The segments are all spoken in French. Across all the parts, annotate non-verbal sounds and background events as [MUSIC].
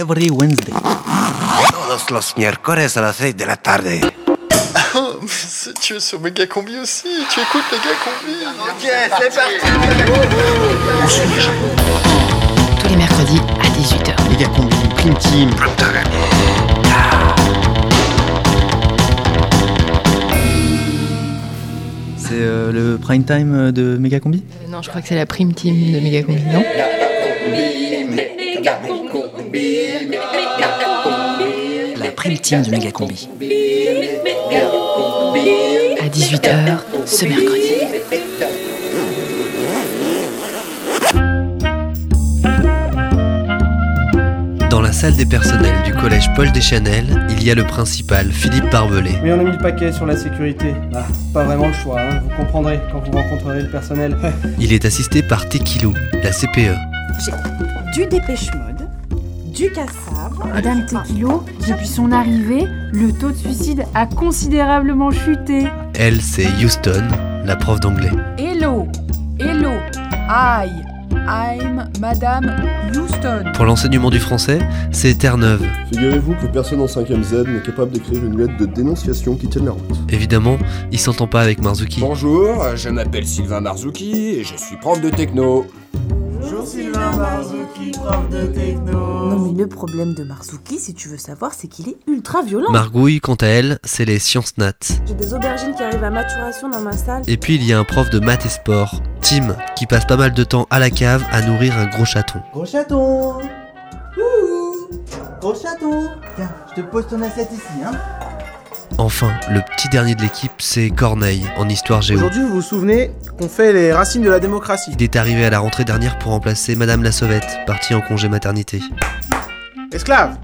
every Wednesday. Todos los miércoles a las 6 de la tarde. Oh, mais [LAUGHS] tu es sur Méga Combi aussi Tu écoutes Méga Combi Ok, c'est parti Tous les mercredis à 18h. Méga Combi, Prime Team. C'est euh, le prime time euh, de Méga Combi? Euh, non, je crois que c'est la prime team de Megacombi, non? La Prime Team de Méga Combi. À 18h ce mercredi. Dans la salle des personnels du collège Paul Deschanel, il y a le principal, Philippe Barbelé. Oui, on a mis le paquet sur la sécurité. Bah, pas vraiment le choix, hein. vous comprendrez quand vous rencontrerez le personnel. Il est assisté par Tekilo, la. CPE. du dépêche mode, du cassave, Madame Tequilo, depuis son arrivée, le taux de suicide a considérablement chuté. Elle, c'est Houston, la prof d'anglais. Hello, hello, I, I'm Madame Houston. Pour l'enseignement du français, c'est Terre-Neuve. Figurez-vous que personne en 5ème Z n'est capable d'écrire une lettre de dénonciation qui tienne la route. Évidemment, il s'entend pas avec Marzuki. Bonjour, je m'appelle Sylvain Marzouki et je suis prof de techno. Non mais le problème de Marzuki, si tu veux savoir, c'est qu'il est ultra violent. Margouille, quant à elle, c'est les sciences nat. J'ai des aubergines qui arrivent à maturation dans ma salle. Et puis il y a un prof de maths et sport, Tim, qui passe pas mal de temps à la cave à nourrir un gros chaton. Gros chaton Ouh Gros chaton Tiens, je te pose ton assiette ici, hein Enfin, le petit dernier de l'équipe, c'est Corneille, en histoire géo. Aujourd'hui, vous vous souvenez qu'on fait les racines de la démocratie. Il est arrivé à la rentrée dernière pour remplacer Madame la Sauvette, partie en congé maternité. Esclave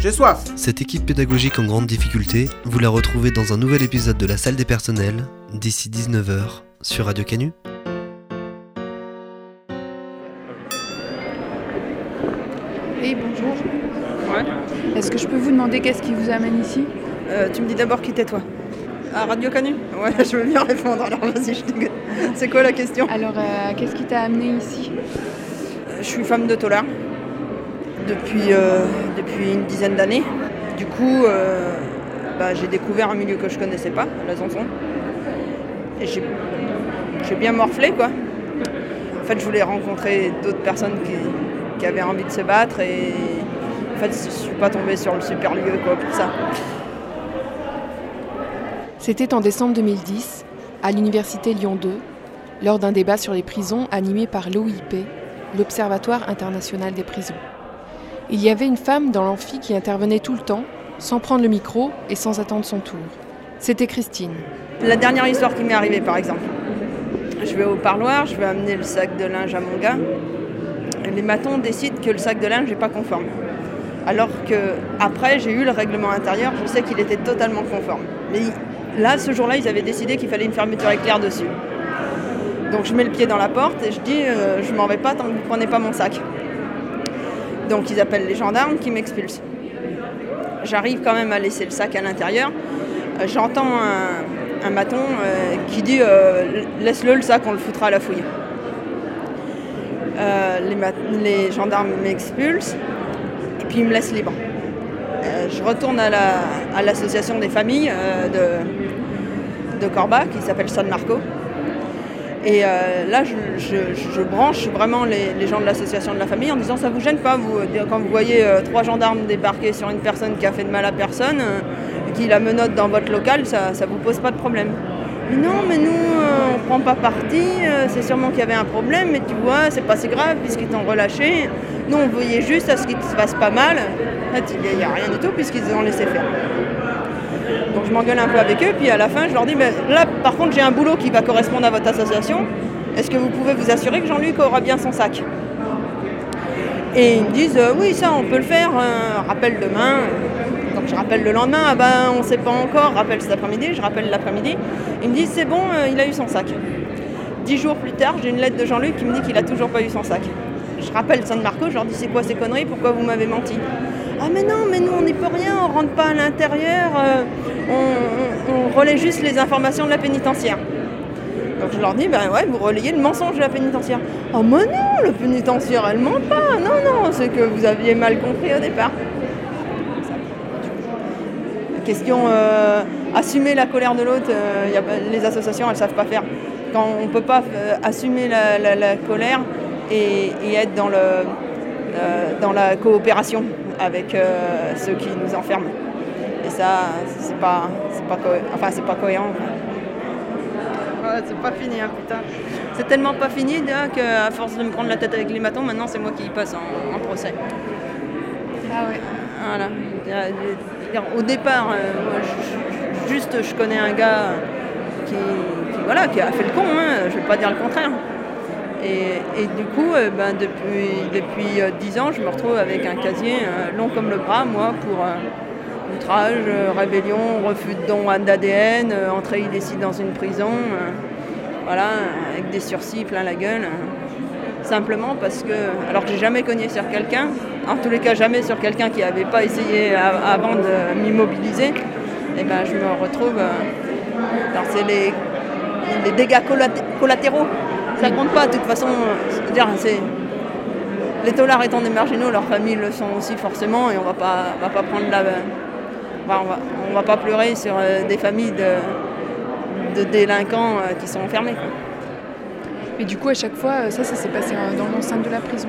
J'ai soif Cette équipe pédagogique en grande difficulté, vous la retrouvez dans un nouvel épisode de la salle des personnels, d'ici 19h, sur Radio Canu. Oui, bonjour. Est-ce que je peux vous demander qu'est-ce qui vous amène ici? Euh, tu me dis d'abord qui t'es-toi À Radio Canu Ouais, [LAUGHS] je veux bien répondre, alors vas-y, je t'écoute. C'est quoi la question? Alors, euh, qu'est-ce qui t'a amené ici? Euh, Je suis femme de tolard depuis, euh, depuis une dizaine d'années. Du coup, euh, bah, j'ai découvert un milieu que je connaissais pas, la Zanzon. Et j'ai j'ai bien morflé, quoi. En fait, je voulais rencontrer d'autres personnes qui, qui avaient envie de se battre et en fait, je suis pas tombée sur le super lieu, quoi, pour ça. C'était en décembre 2010, à l'université Lyon 2, lors d'un débat sur les prisons animé par l'OIP, l'Observatoire international des prisons. Il y avait une femme dans l'amphi qui intervenait tout le temps, sans prendre le micro et sans attendre son tour. C'était Christine. La dernière histoire qui m'est arrivée, par exemple. Je vais au parloir, je vais amener le sac de linge à mon gars. Les matons décident que le sac de linge n'est pas conforme. Alors que après, j'ai eu le règlement intérieur, je sais qu'il était totalement conforme. Mais là, ce jour-là, ils avaient décidé qu'il fallait une fermeture éclair dessus. Donc je mets le pied dans la porte et je dis euh, je m'en vais pas tant que vous ne prenez pas mon sac. Donc ils appellent les gendarmes qui m'expulsent. J'arrive quand même à laisser le sac à l'intérieur. Euh, J'entends un, maton euh, qui dit euh, laisse-le le sac, on le foutra à la fouille. Les, les gendarmes m'expulsent et puis ils me laissent libre. Euh, je retourne à la- l'association des familles euh, de, de Corba qui s'appelle San Marco. Et euh, là, je, je- branche vraiment les, les gens de l'association de la famille en disant ça vous gêne pas, vous, quand vous voyez trois gendarmes débarquer sur une personne qui a fait de mal à personne, euh, qui la menotte dans votre local, ça, ça vous pose pas de problème. Non, mais nous, euh, on prend pas parti, euh, c'est sûrement qu'il y avait un problème, mais tu vois, c'est pas si grave puisqu'ils t'ont relâché. Nous, on voyait juste à ce qu'il se passe pas mal. Il n'y a, rien du tout puisqu'ils ont laissé faire. Donc je m'engueule un peu avec eux, puis à la fin je leur dis, mais là par contre j'ai un boulot qui va correspondre à votre association. Est-ce que vous pouvez vous assurer que Jean-Luc aura bien son sac? Et ils me disent, euh, oui ça on peut le faire, euh, rappelle demain. Je rappelle le lendemain, ah ben on ne sait pas encore, rappelle cet après-midi, je rappelle l'après-midi. Ils me disent, c'est bon, euh, il a eu son sac. Dix jours plus tard, j'ai une lettre de Jean-Luc qui me dit qu'il a toujours pas eu son sac. Je rappelle San Marco, je leur dis, c'est quoi ces conneries, pourquoi vous m'avez menti? Ah mais non, mais nous on n'y peut rien, on rentre pas à l'intérieur, euh, on, relaie juste les informations de la pénitentiaire. Donc je leur dis, ben ouais, vous relayez le mensonge de la pénitentiaire. Oh mais non, le pénitentiaire, elle ment pas. Non, non, c'est que vous aviez mal compris au départ. Question euh, assumer la colère de l'autre, euh, y a pas- les associations elles savent pas faire. Quand on peut pas euh, assumer la, la- la colère et, et être dans, le, dans la coopération avec ceux qui nous enferment. Et ça, c'est pas, pas, enfin, c'est pas cohérent. Ouais, c'est pas fini, hein, putain. C'est tellement pas fini qu'à force de me prendre la tête avec les matons, maintenant c'est moi qui y passe en, en procès. Ah ouais. Voilà. Euh, Au départ, euh, moi, juste je connais un gars qui, voilà, qui a fait le con, hein, je ne vais pas dire le contraire. Et, du coup, euh, ben, depuis, depuis euh, 10 ans, je me retrouve avec un casier euh, long comme le bras, moi, pour euh, outrage, euh, rébellion, refus de don d'ADN, euh, entrée illicite dans une prison, euh, voilà, avec des sursis plein la gueule. Euh, simplement parce que, alors que j'ai jamais cogné sur quelqu'un, en tous les cas jamais sur quelqu'un qui n'avait pas essayé avant de m'immobiliser, et ben je me retrouve. euh, alors c'est les, les dégâts collat- collatéraux, ça compte pas de toute façon. euh, c'est les taulards étant des marginaux, leurs familles le sont aussi forcément, et on va pas, va pas prendre la, on va, on va pas pleurer sur euh, des familles de, délinquants euh, qui sont enfermés. Mais du coup, à chaque fois, euh, ça, ça s'est passé euh, dans l'enceinte de la prison.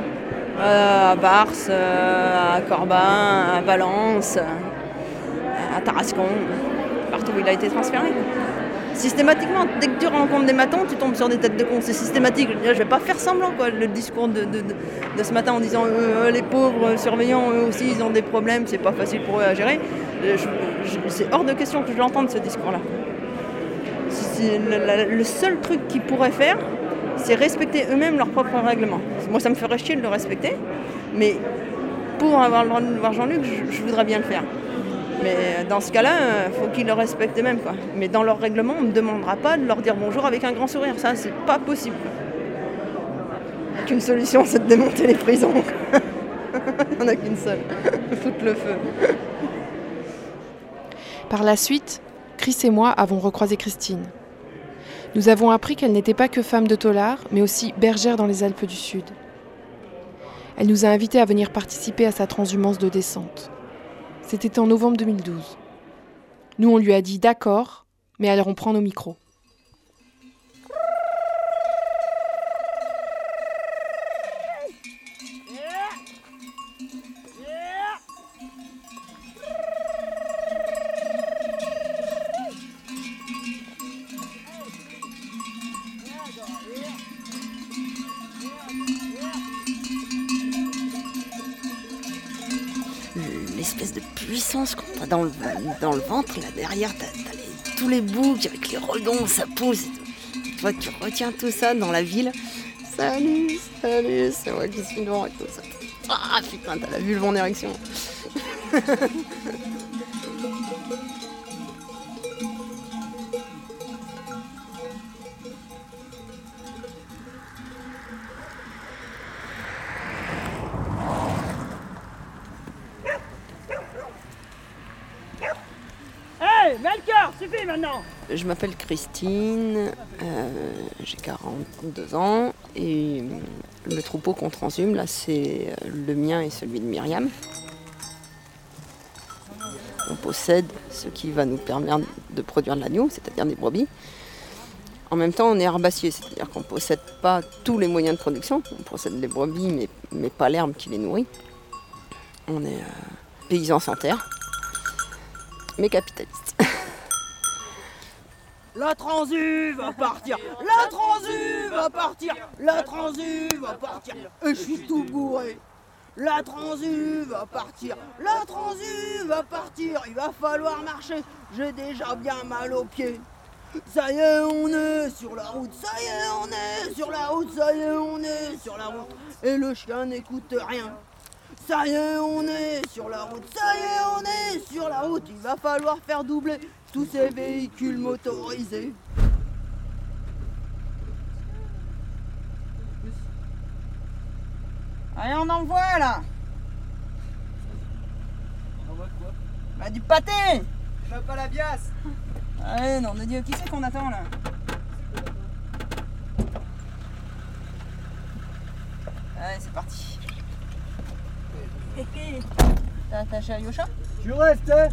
Euh, à Bars, à Corbin, à Valence, à Tarascon, partout où il a été transféré. Systématiquement, dès que tu rencontres des matons, tu tombes sur des têtes de con. C'est systématique. Je ne vais pas faire semblant, quoi. Le discours de, ce matin en disant les pauvres surveillants, eux aussi, ils ont des problèmes, c'est pas facile pour eux à gérer. C'est hors de question que je l'entende, ce discours-là. Le seul truc qu'ils pourraient faire, c'est respecter eux-mêmes leurs propres règlements. Moi, ça me ferait chier de le respecter, mais pour avoir le droit de voir Jean-Luc, je, voudrais bien le faire. Mais dans ce cas-là, il faut qu'ils le respectent eux-mêmes. Mais dans leur règlement, on ne me demandera pas de leur dire bonjour avec un grand sourire. Ça, c'est pas possible. Qu'une solution, c'est de démonter les prisons. Il n'y en a qu'une seule. [LAUGHS] Foutre le feu. Par la suite, Chris et moi avons recroisé Christine. Nous avons appris qu'elle n'était pas que femme de tolard, mais aussi bergère dans les Alpes du Sud. Elle nous a invités à venir participer à sa transhumance de descente. C'était en novembre 2012. Nous, on lui a dit d'accord, mais alors on prend nos micros. l'espèce de dans le, dans le ventre, là derrière, t'as, tous les boucs avec les redons, ça pousse. et tout. Toi, tu retiens tout ça dans la ville. Salut, salut, c'est moi qui suis devant et tout ça. Ah putain, t'as vulve en érection. [LAUGHS] Je m'appelle Christine, euh, j'ai 42 ans et le troupeau qu'on transhume, là, c'est euh, le mien et celui de Myriam. On possède ce qui va nous permettre de produire de l'agneau, c'est-à-dire des brebis. En même temps, on est herbacier, c'est-à-dire qu'on ne possède pas tous les moyens de production. On possède les brebis, mais, mais pas l'herbe qui les nourrit. On est euh, paysans sans terre, mais capitalistes. La transu va partir. La transu va partir. La transu va partir. Et je suis tout bourré. La transu va partir. La transu va partir. Il va falloir marcher. J'ai déjà bien mal aux pieds. Ça y est, on est sur la route, ça y est, on est sur la route, ça y est, on est sur la route. Et le chien n'écoute rien. Ça y est, on est sur la route, ça y est, on est sur la route. Il va falloir faire doubler tous ces véhicules motorisés. Allez, on envoie là. On envoie quoi? Bah du pâté. Je pas la biasse. Ah Allez, non, de Dieu, qui c'est qu'on attend là? Allez, c'est parti. T'as attaché à Yosha Tu restes, hein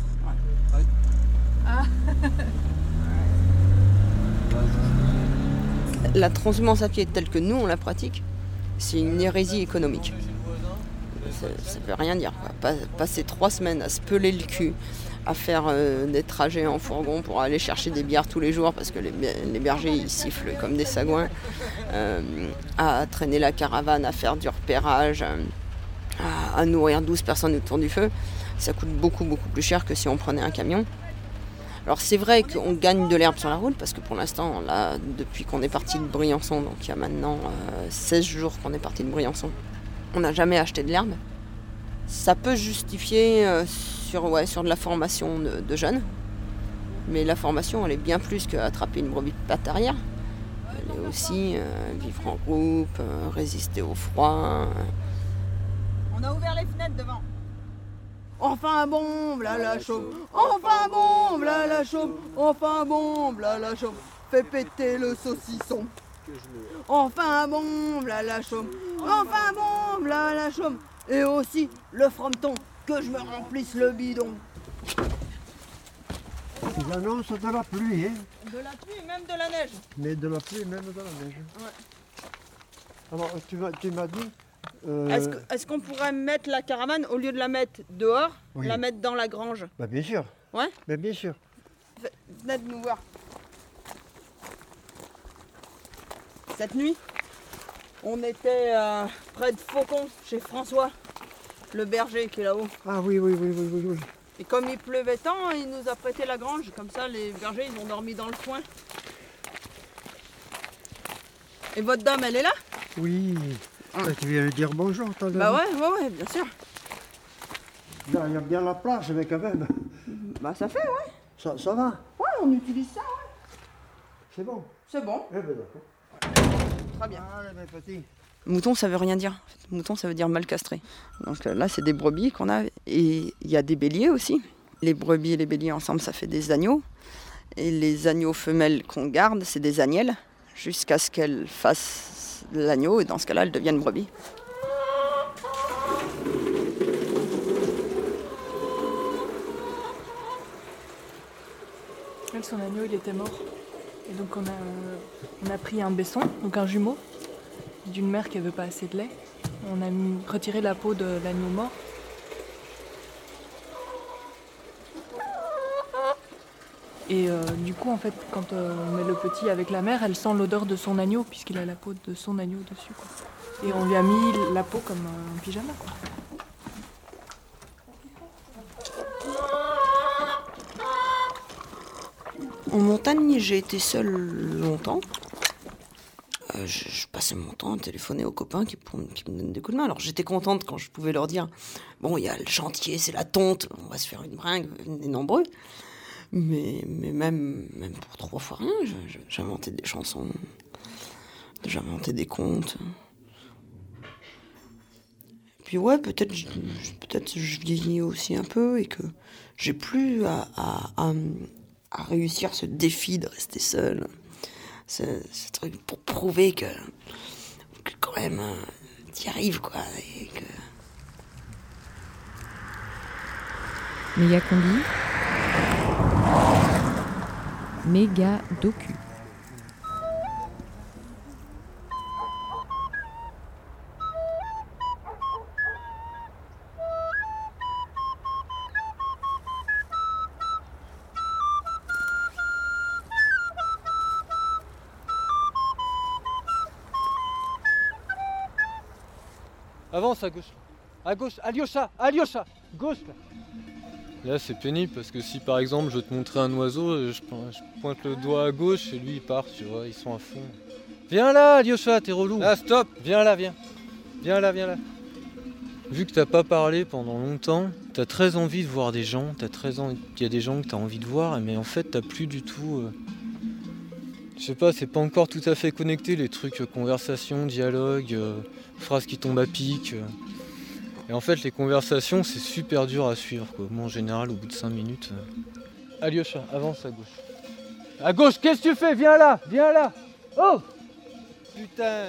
la transhumance à pied telle que nous on la pratique, c'est une hérésie économique. Ça, ça veut rien dire. passer trois semaines à se peler le cul, à faire euh, des trajets en fourgon pour aller chercher des bières tous les jours parce que les, bergers sifflent comme des sagouins, euh, à traîner la caravane, à faire du repérage, euh, à, à nourrir 12 personnes autour du feu, ça coûte beaucoup beaucoup plus cher que si on prenait un camion. Alors c'est vrai qu'on gagne de l'herbe sur la route parce que pour l'instant, là, depuis qu'on est parti de Briançon, donc il y a maintenant euh, 16 jours qu'on est parti de Briançon, on n'a jamais acheté de l'herbe. Ça peut justifier euh, sur, ouais, sur de la formation de, jeunes, mais la formation, elle est bien plus qu'attraper une brebis de patte arrière. Elle est aussi euh, vivre en groupe, euh, résister au froid. On a ouvert les fenêtres devant. Enfin bon, v'là la chaume. Enfin bon, v'là la chaume. Enfin bon, v'là la chaume. Fais péter le saucisson. Enfin bon, v'là la chaume. Enfin bon, v'là la chaume. Et aussi le frometon, que je me remplisse le bidon. Ils annoncent de la pluie, hein De la pluie, même de la neige. Mais de la pluie, même de la neige. Ouais. Alors, tu m'as, tu m'as dit... euh, Est-ce que- est-ce qu'on pourrait mettre la caravane, au lieu de la mettre dehors, Oui. la mettre dans la grange? Bah, bien sûr. Ouais bien sûr. Venez de nous voir. Cette nuit, on était euh, près de Faucon, chez François, le berger qui est là-haut. Ah oui, oui, oui, oui, oui. oui. Et comme il pleuvait tant, il nous a prêté la grange. Comme ça, les bergers, ils ont dormi dans le foin. Et votre dame, elle est là? Oui. Ah, tu viens lui dire bonjour, t'as Bah ouais, ouais, ouais, bien sûr. Il y a- il y a bien la plage, mais quand même. Bah ça fait, ouais. Ça, ça va Ouais, on utilise ça, ouais. C'est bon C'est bon. Eh ben d'accord. Très bien. Allez, mes petits. Mouton, ça veut rien dire. Mouton, ça veut dire mal castré. Donc euh, là, c'est des brebis qu'on a. Et il y a des béliers aussi. Les brebis et les béliers ensemble, ça fait des agneaux. Et les agneaux femelles qu'on garde, c'est des agnelles, jusqu'à ce qu'elles fassent l'agneau. Et dans ce cas-là, elles deviennent brebis. Elle, son agneau, il était mort. Et donc on a, pris un besson, donc un jumeau, d'une mère qui avait pas assez de lait. On a retiré la peau de l'agneau mort. Et euh, du coup, en fait, quand euh, on met le petit avec la mère, elle sent l'odeur de son agneau, puisqu'il a la peau de son agneau dessus. quoi. Et on lui a mis la peau comme un pyjama. Quoi. En montagne, j'ai été seule longtemps. Euh, je, passais mon temps à téléphoner aux copains qui, qui me donnent des coups de main. Alors j'étais contente quand je pouvais leur dire Bon, il y a le chantier, c'est la tonte, on va se faire une bringue, venez nombreux. Mais, mais même, même pour trois fois rien, j'inventais des chansons, j'inventais des contes. Et puis ouais, peut-être je- je- vieillis aussi un peu et que j'ai plus à, à- à- réussir ce défi de rester seul. Ce, ce truc pour prouver que, quand même euh, t'y arrives quoi. Et que... Méga combi. Méga docu. Avance à gauche. À gauche, Alyosha, Alyosha, gauche là. Là c'est pénible parce que si par exemple je veux te montrer un oiseau, je, po- je pointe le doigt à gauche et lui il part, tu vois, ils sont à fond. Viens là, Alyosha, t'es relou. Là stop, viens là, viens. Viens là, viens là. Vu que t'as pas parlé pendant longtemps, t'as très envie de voir des gens, t'as très envie. Il y a des gens que t'as envie de voir, mais en fait t'as plus du tout. euh, Je sais pas, c'est pas encore tout à fait connecté les trucs euh, conversation, dialogue, euh, phrases qui tombent à pic. Et en fait, les conversations, c'est super dur à suivre. Quoi. Moi, en général, au bout de 5 minutes. euh, Alyosha, avance à gauche. À gauche, qu'est-ce que tu fais? Viens là Viens là Oh Putain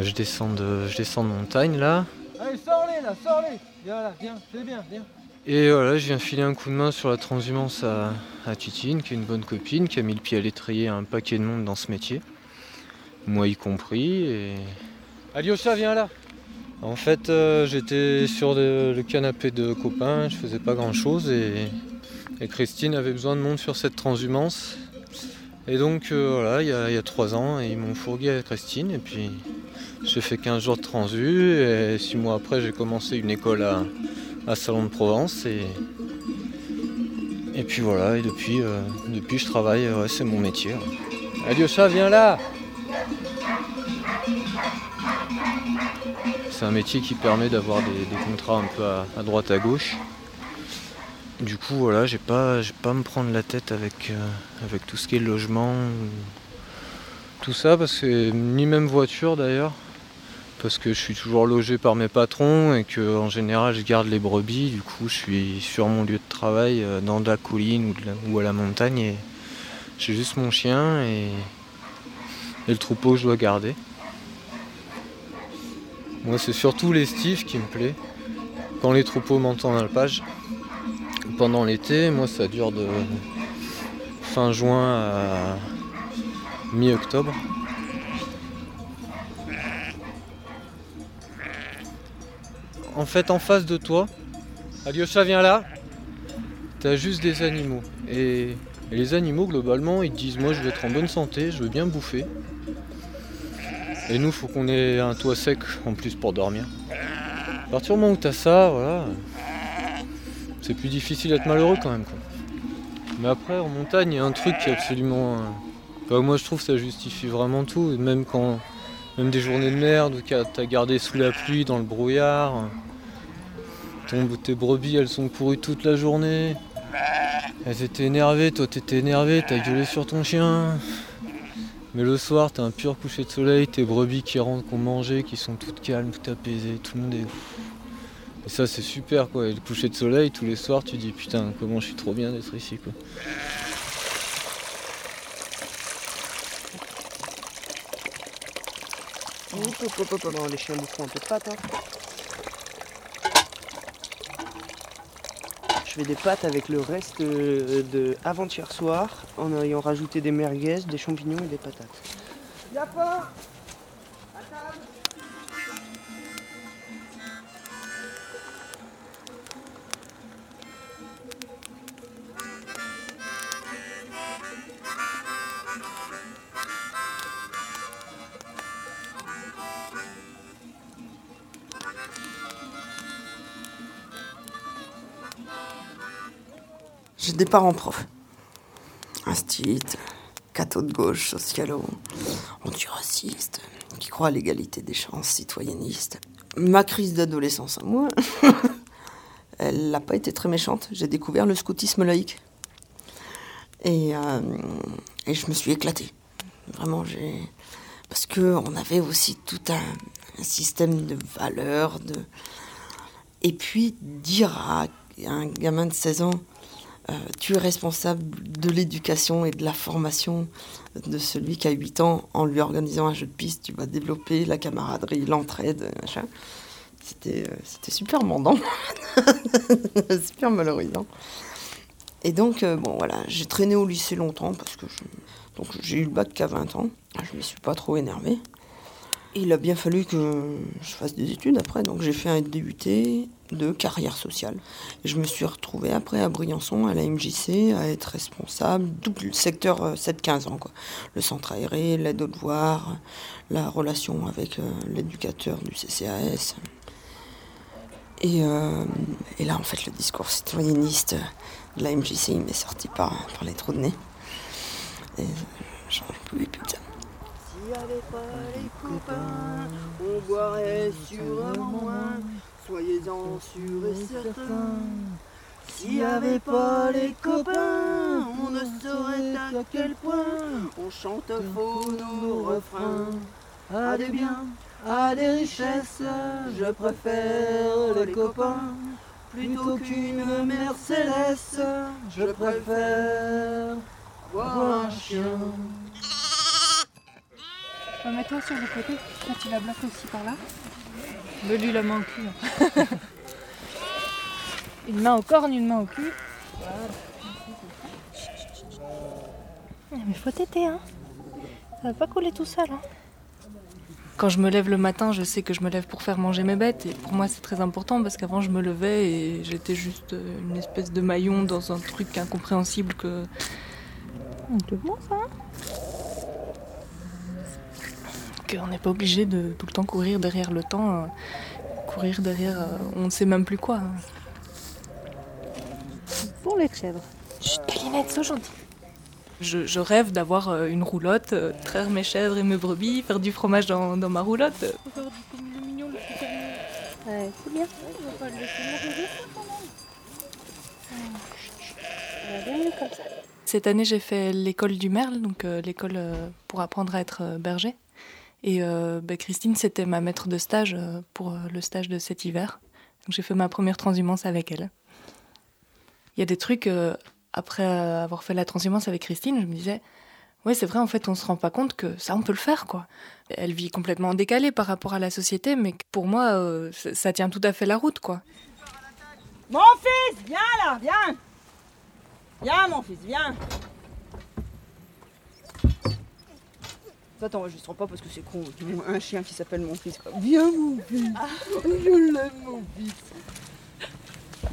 Je descends de, je descends de montagne là. Allez, sors-les là, sors-les Viens là, viens, c'est bien, viens. Et voilà, je viens filer un coup de main sur la transhumance à, à Titine, qui est une bonne copine, qui a mis le pied à l'étrier à un paquet de monde dans ce métier. Moi y compris. Et... Alyosha, viens là En fait, euh, j'étais sur le, canapé de copains, je faisais pas grand chose et, Christine avait besoin de monde sur cette transhumance. Et donc euh, voilà, il y, a, trois ans, ils m'ont fourgué à Christine et puis j'ai fait 15 jours de transu et six mois après j'ai commencé une école à, Salon de Provence et, et puis voilà, et depuis, euh, depuis je travaille, c'est mon métier. Alyosha, viens là C'est un métier qui permet d'avoir des, des contrats un peu à, à droite à gauche. Du coup voilà, j'ai pas, j'ai pas à me prendre la tête avec, euh, avec tout ce qui est logement, ou tout ça, parce que ni même voiture d'ailleurs, parce que je suis toujours logé par mes patrons et que en général je garde les brebis, du coup je suis sur mon lieu de travail euh, dans de la colline ou, de la- ou à la montagne et j'ai juste mon chien et, et le troupeau que je dois garder. Moi c'est surtout l'estif qui me plaît, quand les troupeaux montent en alpage. Pendant l'été, moi ça dure de fin juin à mi-octobre. En fait, en face de toi, Alyosha, viens là. T'as juste des animaux. Et, et les animaux, globalement, ils te disent Moi, je veux être en bonne santé, je veux bien bouffer. Et nous, faut qu'on ait un toit sec en plus pour dormir. À partir du moment où t'as ça, voilà, c'est plus difficile d'être malheureux quand même. Mais après, en montagne, il y a un truc qui est absolument. euh, moi, je trouve que ça justifie vraiment tout. Même quand. Même des journées de merde où t'as gardé sous la pluie, dans le brouillard. Ton- tes brebis, elles sont courues toute la journée. Elles étaient énervées, toi t'étais énervé, t'as gueulé sur ton chien. Mais le soir, t'as un pur coucher de soleil, tes brebis qui rentrent, qui ont mangé, qui sont toutes calmes, toutes apaisées, tout le monde est. Et ça, c'est super quoi. Et le coucher de soleil, tous les soirs, tu dis putain, comment je suis trop bien d'être ici quoi. Hein. Je fais des pâtes avec le reste euh, de avant-hier soir en ayant rajouté des merguez, des champignons et des patates. Pas des parents profs. Instit, catho de gauche, socialo, antiraciste, qui croient à l'égalité des chances, citoyenniste. Ma crise d'adolescence à moi, [LAUGHS] elle n'a pas été très méchante. J'ai découvert le scoutisme laïque. Et, euh, et je me suis éclatée. Vraiment, j'ai. Parce qu'on avait aussi tout un, un système de valeurs. De... Et puis, dire à un gamin de 16 ans, euh, tu es responsable de l'éducation et de la formation de celui qui a 8 ans en lui organisant un jeu de piste, tu vas développer la camaraderie, l'entraide, machin. C'était, euh, c'était super mandant, [LAUGHS] super valorisant. Et donc, euh, bon voilà, j'ai traîné au lycée longtemps parce que j'ai eu le bac qu'à 20 ans. Je me suis pas trop énervée. Il a bien fallu que je fasse des études après, donc j'ai fait un DUT de carrière sociale. Je me suis retrouvée après à Briançon, à la MJC, à être responsable tout le secteur euh, 7-15 ans. Quoi. Le centre aéré, l'aide aux devoirs, la relation avec euh, l'éducateur du CCAS. Et, euh, et là, en fait, le discours citoyenniste de la MJC, il m'est sorti par, par les trous de nez. Et j'en pouvais plus ça. S'il y avait pas les copains, on boirait sûrement moins. Soyez-en sûrs et certains. S'il y avait pas les copains, on ne saurait à quel point on chante faux nos refrains. À des biens, à des richesses, je préfère les copains. Plutôt qu'une Mercedes, je préfère voir un chien. Remets-toi sur le côté, quand tu la bloques aussi par là. Me lui la main au cul. hein. [LAUGHS] une main au corne, une main au cul. Voilà. Mais faut t'aider, hein. Ça va pas couler tout seul, hein. Quand je me lève le matin, je sais que je me lève pour faire manger mes bêtes. Et pour moi, c'est très important parce qu'avant, je me levais et j'étais juste une espèce de maillon dans un truc incompréhensible que. C'est bon, ça hein Qu'on n'est pas obligé de tout le temps courir derrière le temps, euh, courir derrière euh, on ne sait même plus quoi. Pour les chèvres. Chut, Calinette, sois gentille. Je, je rêve d'avoir euh, une roulotte, traire mes chèvres et mes brebis, faire du fromage dans, dans ma roulotte. Ouais, c'est bien. Cette année, j'ai fait l'école du Merle, donc euh, l'école euh, pour apprendre à être euh, berger. Et euh, bah, Christine, c'était ma maître de stage euh, pour euh, le stage de cet hiver. Donc j'ai fait ma première transhumance avec elle. Il y a des trucs, après avoir fait la transhumance avec Christine, je me disais, ouais, c'est vrai, en fait, on se rend pas compte que ça, on peut le faire, quoi. Elle vit complètement décalée par rapport à la société, mais pour moi, ça ça tient tout à fait la route, quoi. Mon fils, viens là, viens Viens mon fils, viens Ça t'enregistre pas parce que c'est con, un chien qui s'appelle mon fils. quoi. Viens mon fils Je l'aime mon fils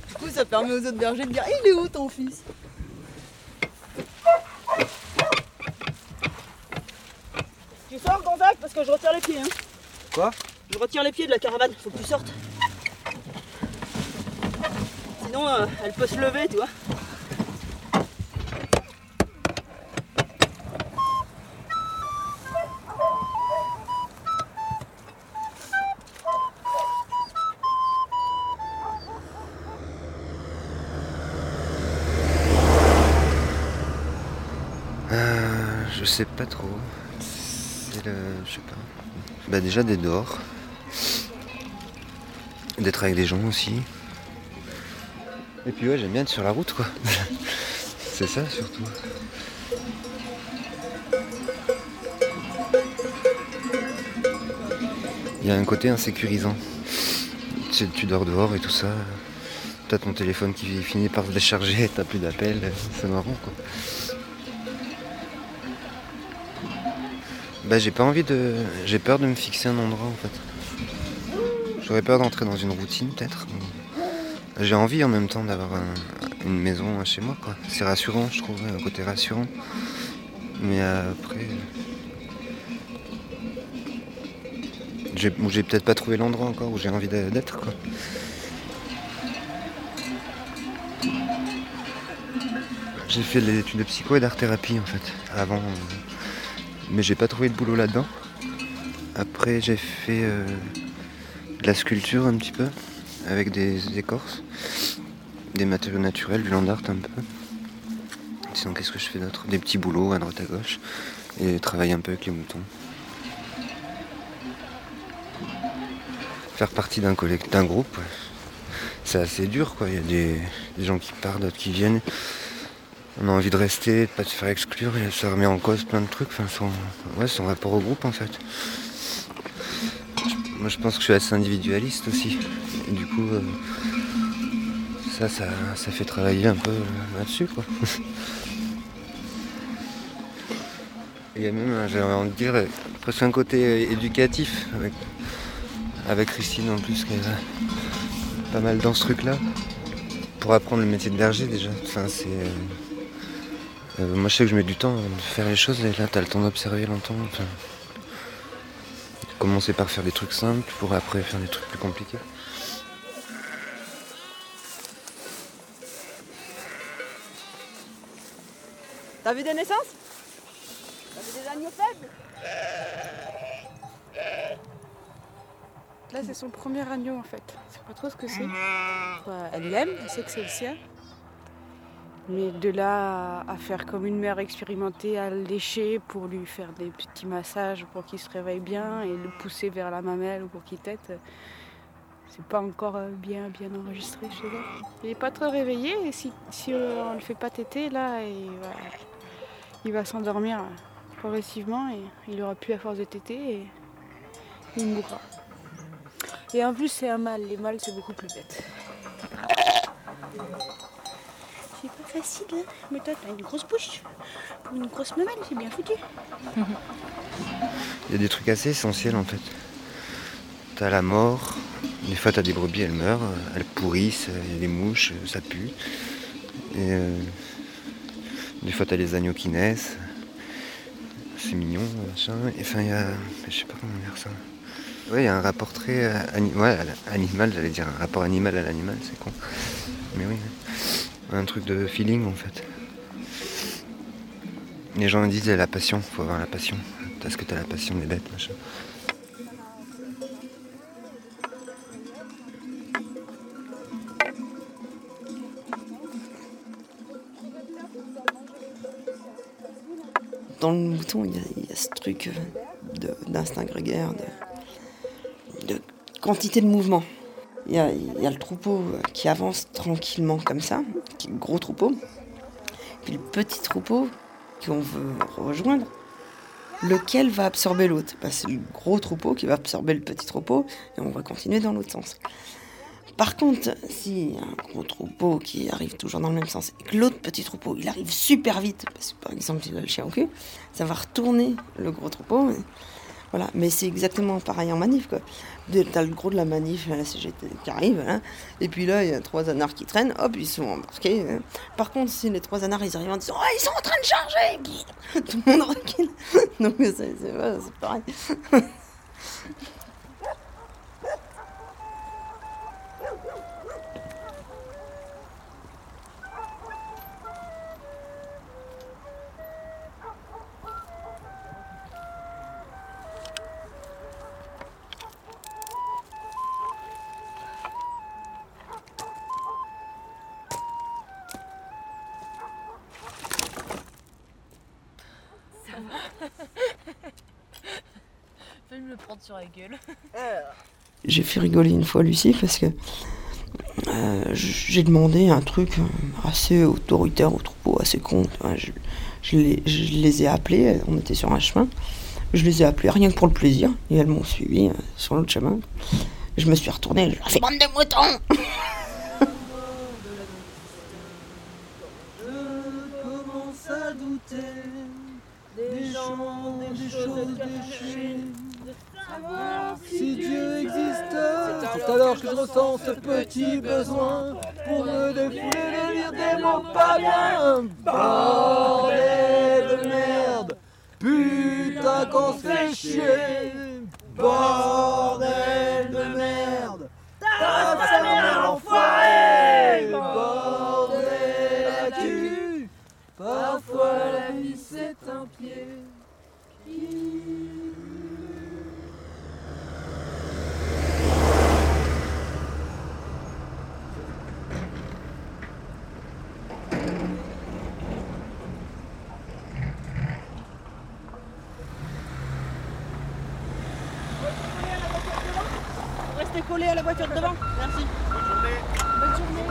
Du coup ça permet aux autres bergers de dire il est où ton fils? Tu sors Gonzague parce que je retire les pieds hein. Quoi? Je retire les pieds de la caravane, faut que tu sortes. Sinon, euh, elle peut se lever, tu vois. Sais pas trop. C'est. Je sais pas. Bah, déjà d'être dehors. D'être avec des gens aussi. Et puis, ouais, j'aime bien être sur la route, quoi. [LAUGHS] C'est ça surtout. Il y a un côté insécurisant. Tu, tu dors dehors et tout ça. T'as ton téléphone qui finit par se décharger, t'as plus d'appels. C'est marrant, quoi. Bah j'ai pas envie de. J'ai peur de me fixer un endroit en fait. J'aurais peur d'entrer dans une routine peut-être. J'ai envie en même temps d'avoir un- une maison chez moi quoi. C'est rassurant je trouve, un côté rassurant. Mais après. J'ai peut-être pas trouvé l'endroit encore où j'ai envie d'être quoi. J'ai fait des études de psycho et d'art-thérapie en fait. Avant. euh, mais j'ai pas trouvé de boulot là-dedans. Après, j'ai fait euh, de la sculpture un petit peu, avec des écorces, des matériaux naturels, du land art un peu. Sinon, qu'est-ce que je fais d'autre? Des petits boulots à droite à gauche, et travailler un peu avec les moutons. Faire partie d'un d'un groupe, c'est assez dur quoi. Il y a des gens qui partent, d'autres qui viennent. On a envie de rester, de pas se faire exclure et ça remet en cause plein de trucs. Son, ouais, rapport au groupe en fait. Moi je pense que je suis assez individualiste aussi. Et du coup, euh, ça, ça, ça fait travailler un peu euh, là-dessus. [LAUGHS] Il y a même, euh, j'avais envie de dire, presque un côté éducatif avec, avec Christine en plus qui est pas mal dans ce truc-là. Pour apprendre le métier de berger déjà. C'est. Euh, moi, je sais que je mets du temps à faire les choses, et là, t'as le temps d'observer longtemps. Enfin, commencer par faire des trucs simples pour après faire des trucs plus compliqués. T'as vu des naissances? T'as vu des agneaux faibles? Là, c'est son premier agneau en fait. C'est pas trop ce que c'est. Enfin, elle l'aime, elle sait que c'est le sien. Mais de là à faire comme une mère expérimentée, à le lécher pour lui faire des petits massages pour qu'il se réveille bien et le pousser vers la mamelle ou pour qu'il tète, c'est pas encore euh, bien, bien enregistré chez elle. Il est pas trop réveillé et si, si euh, on le fait pas téter, là, il va, il va s'endormir progressivement et il aura plus à force de téter et il mourra. Et en plus c'est un mâle, les mâles c'est beaucoup plus bête. Hein Mais toi t'as une grosse bouche. Une grosse mamelle, c'est bien foutu. Il y a des trucs assez essentiels en fait. T'as la mort, des fois t'as des brebis, elles meurent, elles pourrissent, il y a des mouches, ça pue. Et euh, des fois t'as les agneaux qui naissent. C'est mignon, machin. Enfin, il y a. Je sais pas comment dire ça. Ouais, il y a un rapport très euh, ouais, animal, j'allais dire un rapport animal à l'animal, c'est con. Mais oui, un truc de feeling en fait. Les gens disent la passion, faut avoir la passion. Parce que t'as la passion des bêtes, machin. Dans le mouton, il y a, ce truc d'instinct grégaire, de quantité de mouvement. Il y, a, le troupeau qui avance tranquillement comme ça, le gros troupeau. Puis le petit troupeau qu'on veut rejoindre, lequel va absorber l'autre. Bah, c'est le gros troupeau qui va absorber le petit troupeau et on va continuer dans l'autre sens. Par contre, si un gros troupeau qui arrive toujours dans le même sens et que l'autre petit troupeau il arrive super vite, parce que par exemple il a le chien au cul, ça va retourner le gros troupeau. Voilà, mais c'est exactement pareil en manif quoi. T'as le gros de la manif, la CGT qui arrive, hein, et puis là il y a trois anards qui traînent, hop ils sont embarqués. hein. Par contre, si les trois anards ils arrivent en disant oh, ils sont en train de charger, tout le monde recule. [LAUGHS] Donc c'est pareil. [LAUGHS] J'ai fait rigoler une fois Lucie parce que euh, j'ai demandé un truc assez autoritaire au troupeau, assez con. Je, les, ai appelés, on était sur un chemin. Je les ai appelés rien que pour le plaisir et elles m'ont suivi euh, sur l'autre chemin. Je me suis retournée, je leur ai fait bande de moutons commence à douter des gens, des choses cachées. Savoir si Dieu existe, c'est alors que je ressens ce petit besoin pour me défouler de lire des mots pas bien. Bordel de merde, putain qu'on se fait chier. Bordel de merde, ta sa mère l'enfoiré. Bordel à cul, parfois la vie c'est un pied. Collés à la voiture de devant. Merci. Bonne journée. Bonne journée.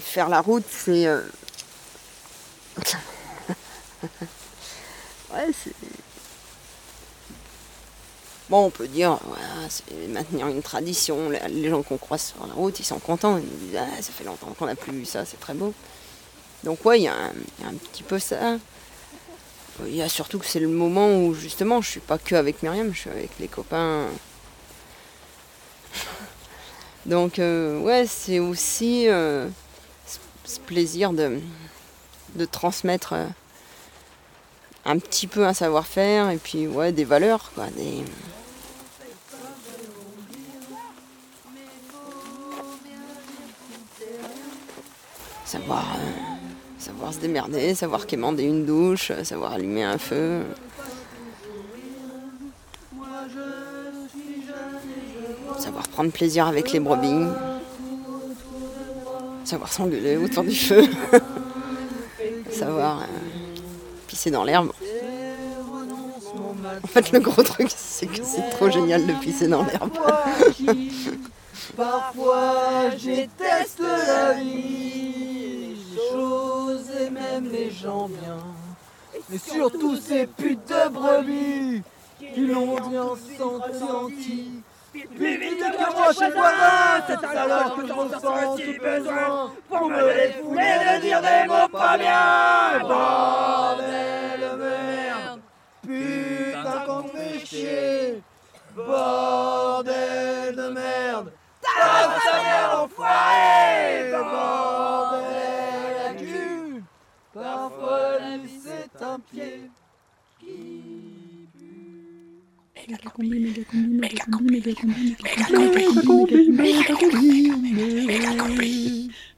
Faire la route, c'est. euh, ouais, c'est. Bon, on peut dire, c'est maintenir une tradition. Les- gens qu'on croise sur la route, ils sont contents. Ils nous disent, ah, ça fait longtemps qu'on n'a plus vu ça, c'est très beau. Donc, ouais, il y, a un petit peu ça. Il y a surtout que c'est le moment où, justement, je suis pas que avec Myriam, je suis avec les copains. [LAUGHS] Donc, euh, ouais, c'est aussi euh, ce- plaisir de, de transmettre euh, un petit peu un savoir-faire et puis, ouais, des valeurs, quoi. Savoir, euh, savoir se démerder, savoir quémander une douche, euh, savoir allumer un feu. savoir prendre plaisir avec les brebis, savoir s'engueuler autour du feu, [LAUGHS] savoir euh, pisser dans l'herbe. En fait, le gros truc, c'est que c'est trop génial de pisser dans l'herbe. Parfois la vie, choses et même les gens bien. Mais surtout ces putes de brebis qui l'ont bien senti anti. Puis vite que moi chez voisin, c'est alors que je ressens petit besoin pour me défouler de dire des mots pas bien. Bordel de merde, putain qu'on fait chier. Bordel de merde, ta ta mère enfoiré. Bordel à cul, parfois la vie c'est un pied. Méga combi, méga combi, méga combi, méga combi, méga combi, méga combi,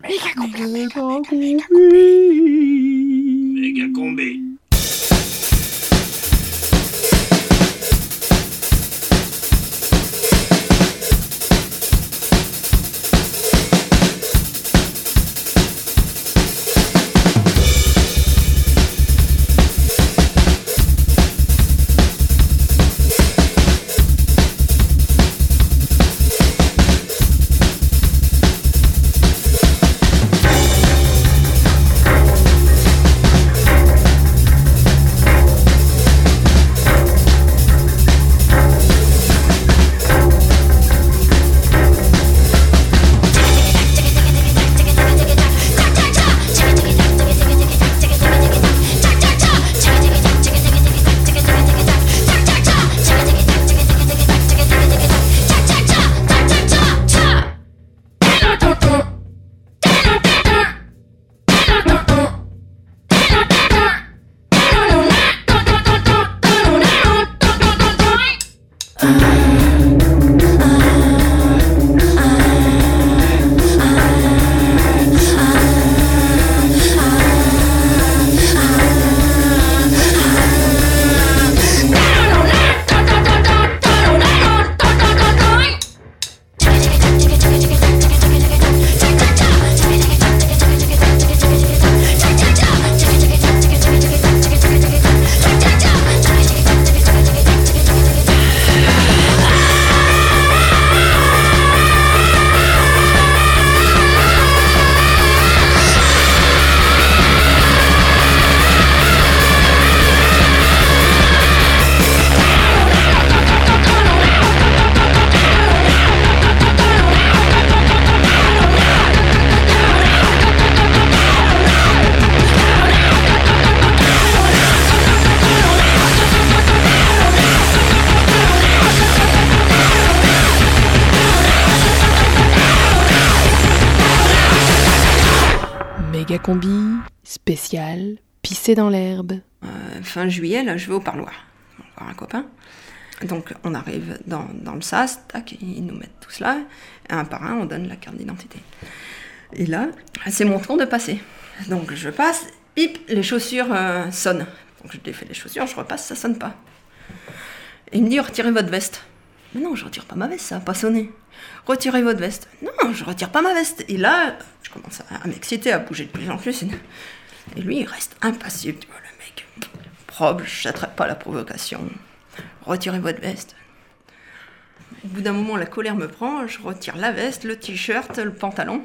méga combi, méga combi, Méga combi. Méga dans l'herbe. Euh, fin juillet, là, je vais au parloir. On va un copain. Donc, on arrive dans, le sas, tac, ils nous mettent tout cela. Un par un, on donne la carte d'identité. Et là, c'est mon tour de passer. Donc, je passe, hip, les chaussures euh, sonnent. Donc, je défais les chaussures, je repasse, ça sonne pas. Il me dit, retirez votre veste. Mais non, je retire pas ma veste, ça a pas sonné. Retirez votre veste. Non, je retire pas ma veste. Et là, je commence à m'exciter, à bouger de plus en plus. Et lui, il reste impassible, tu vois, le mec. Probe, je n'attrape pas la provocation. Retirez votre veste. Au bout d'un moment, la colère me prend, je retire la veste, le t-shirt, le pantalon.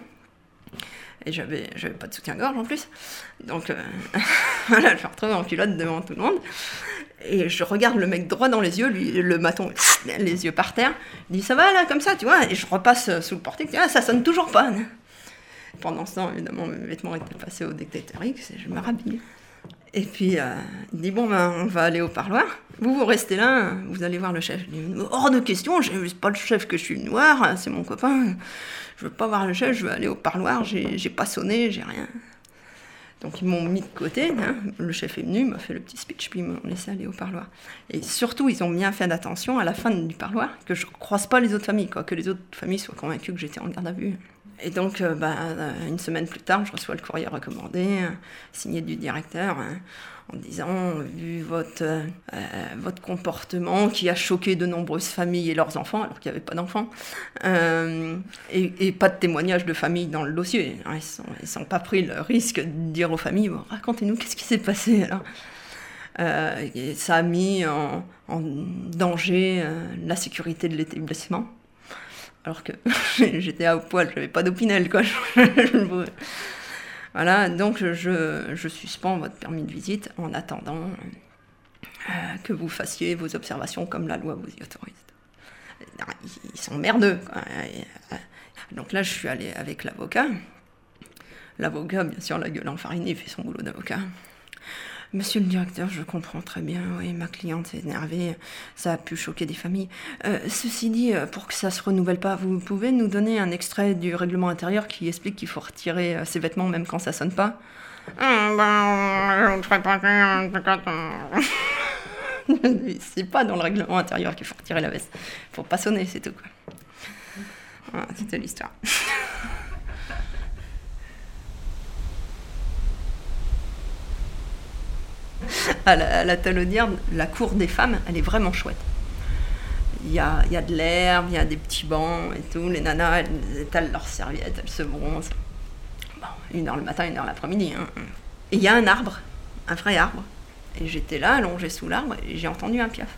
Et j'avais, j'avais pas de soutien-gorge en plus. Donc euh, [LAUGHS] voilà, je me retrouve en culotte devant tout le monde. Et je regarde le mec droit dans les yeux, lui, le maton, [SNIFFS] les yeux par terre. Il dit Ça va là, comme ça, tu vois Et je repasse sous le portique, ah, ça sonne toujours pas. Pendant ce temps, évidemment, mes vêtements étaient passés au détecteur X et je me rhabille. Et puis, euh, il dit Bon, ben, on va aller au parloir. Vous, vous restez là, vous allez voir le chef. Je Hors de question, c'est pas le chef que je suis noir, c'est mon copain. Je veux pas voir le chef, je veux aller au parloir, j'ai pas sonné, j'ai rien. Donc ils m'ont mis de côté, hein. le chef est venu, m'a fait le petit speech, puis ils m'ont laissé aller au parloir. Et surtout, ils ont bien fait d'attention à la fin du parloir, que je croise pas les autres familles, quoi, que les autres familles soient convaincues que j'étais en garde à vue. Et donc, euh, bah, euh, une semaine plus tard, je reçois le courrier recommandé, euh, signé du directeur, hein, en disant, vu votre, votre comportement qui a choqué de nombreuses familles et leurs enfants, alors qu'il n'y avait pas d'enfants, et, pas de témoignage de famille dans le dossier. hein, Ils ne sont, pas pris le risque de dire aux familles, racontez-nous qu'est-ce qui s'est passé alors? Et ça a mis en, en danger la sécurité de l'établissement. Alors que [LAUGHS] j'étais à poil, j'avais pas d'opinel, [LAUGHS] voilà, donc je, je suspends votre permis de visite en attendant euh, que vous fassiez vos observations comme la loi vous y autorise. Ils sont merdeux. euh, Donc là, je suis allée avec l'avocat. L'avocat, bien sûr, la gueule enfarinée, il fait son boulot d'avocat. Monsieur le directeur, je comprends très bien, oui, ma cliente s'est énervée, ça a pu choquer des familles. Euh, ceci dit, euh, pour que ça se renouvelle pas, vous pouvez nous donner un extrait du règlement intérieur qui explique qu'il faut retirer euh, ses vêtements même quand ça sonne pas? Je ne ferai pas [LAUGHS] C'est pas dans le règlement intérieur qu'il faut retirer la veste. Faut pas sonner, c'est tout. Quoi. Voilà, c'était l'histoire. [LAUGHS] à la, à la cour des femmes, elle est vraiment chouette. Il y a, y a de l'herbe, il y a des petits bancs et tout. Les nanas, elles étalent leurs serviettes, elles se bronzent. Bon, une heure le matin, une heure l'après-midi. hein. Et il y a un arbre, un vrai arbre. Et j'étais là, allongée sous l'arbre, et j'ai entendu un piaf.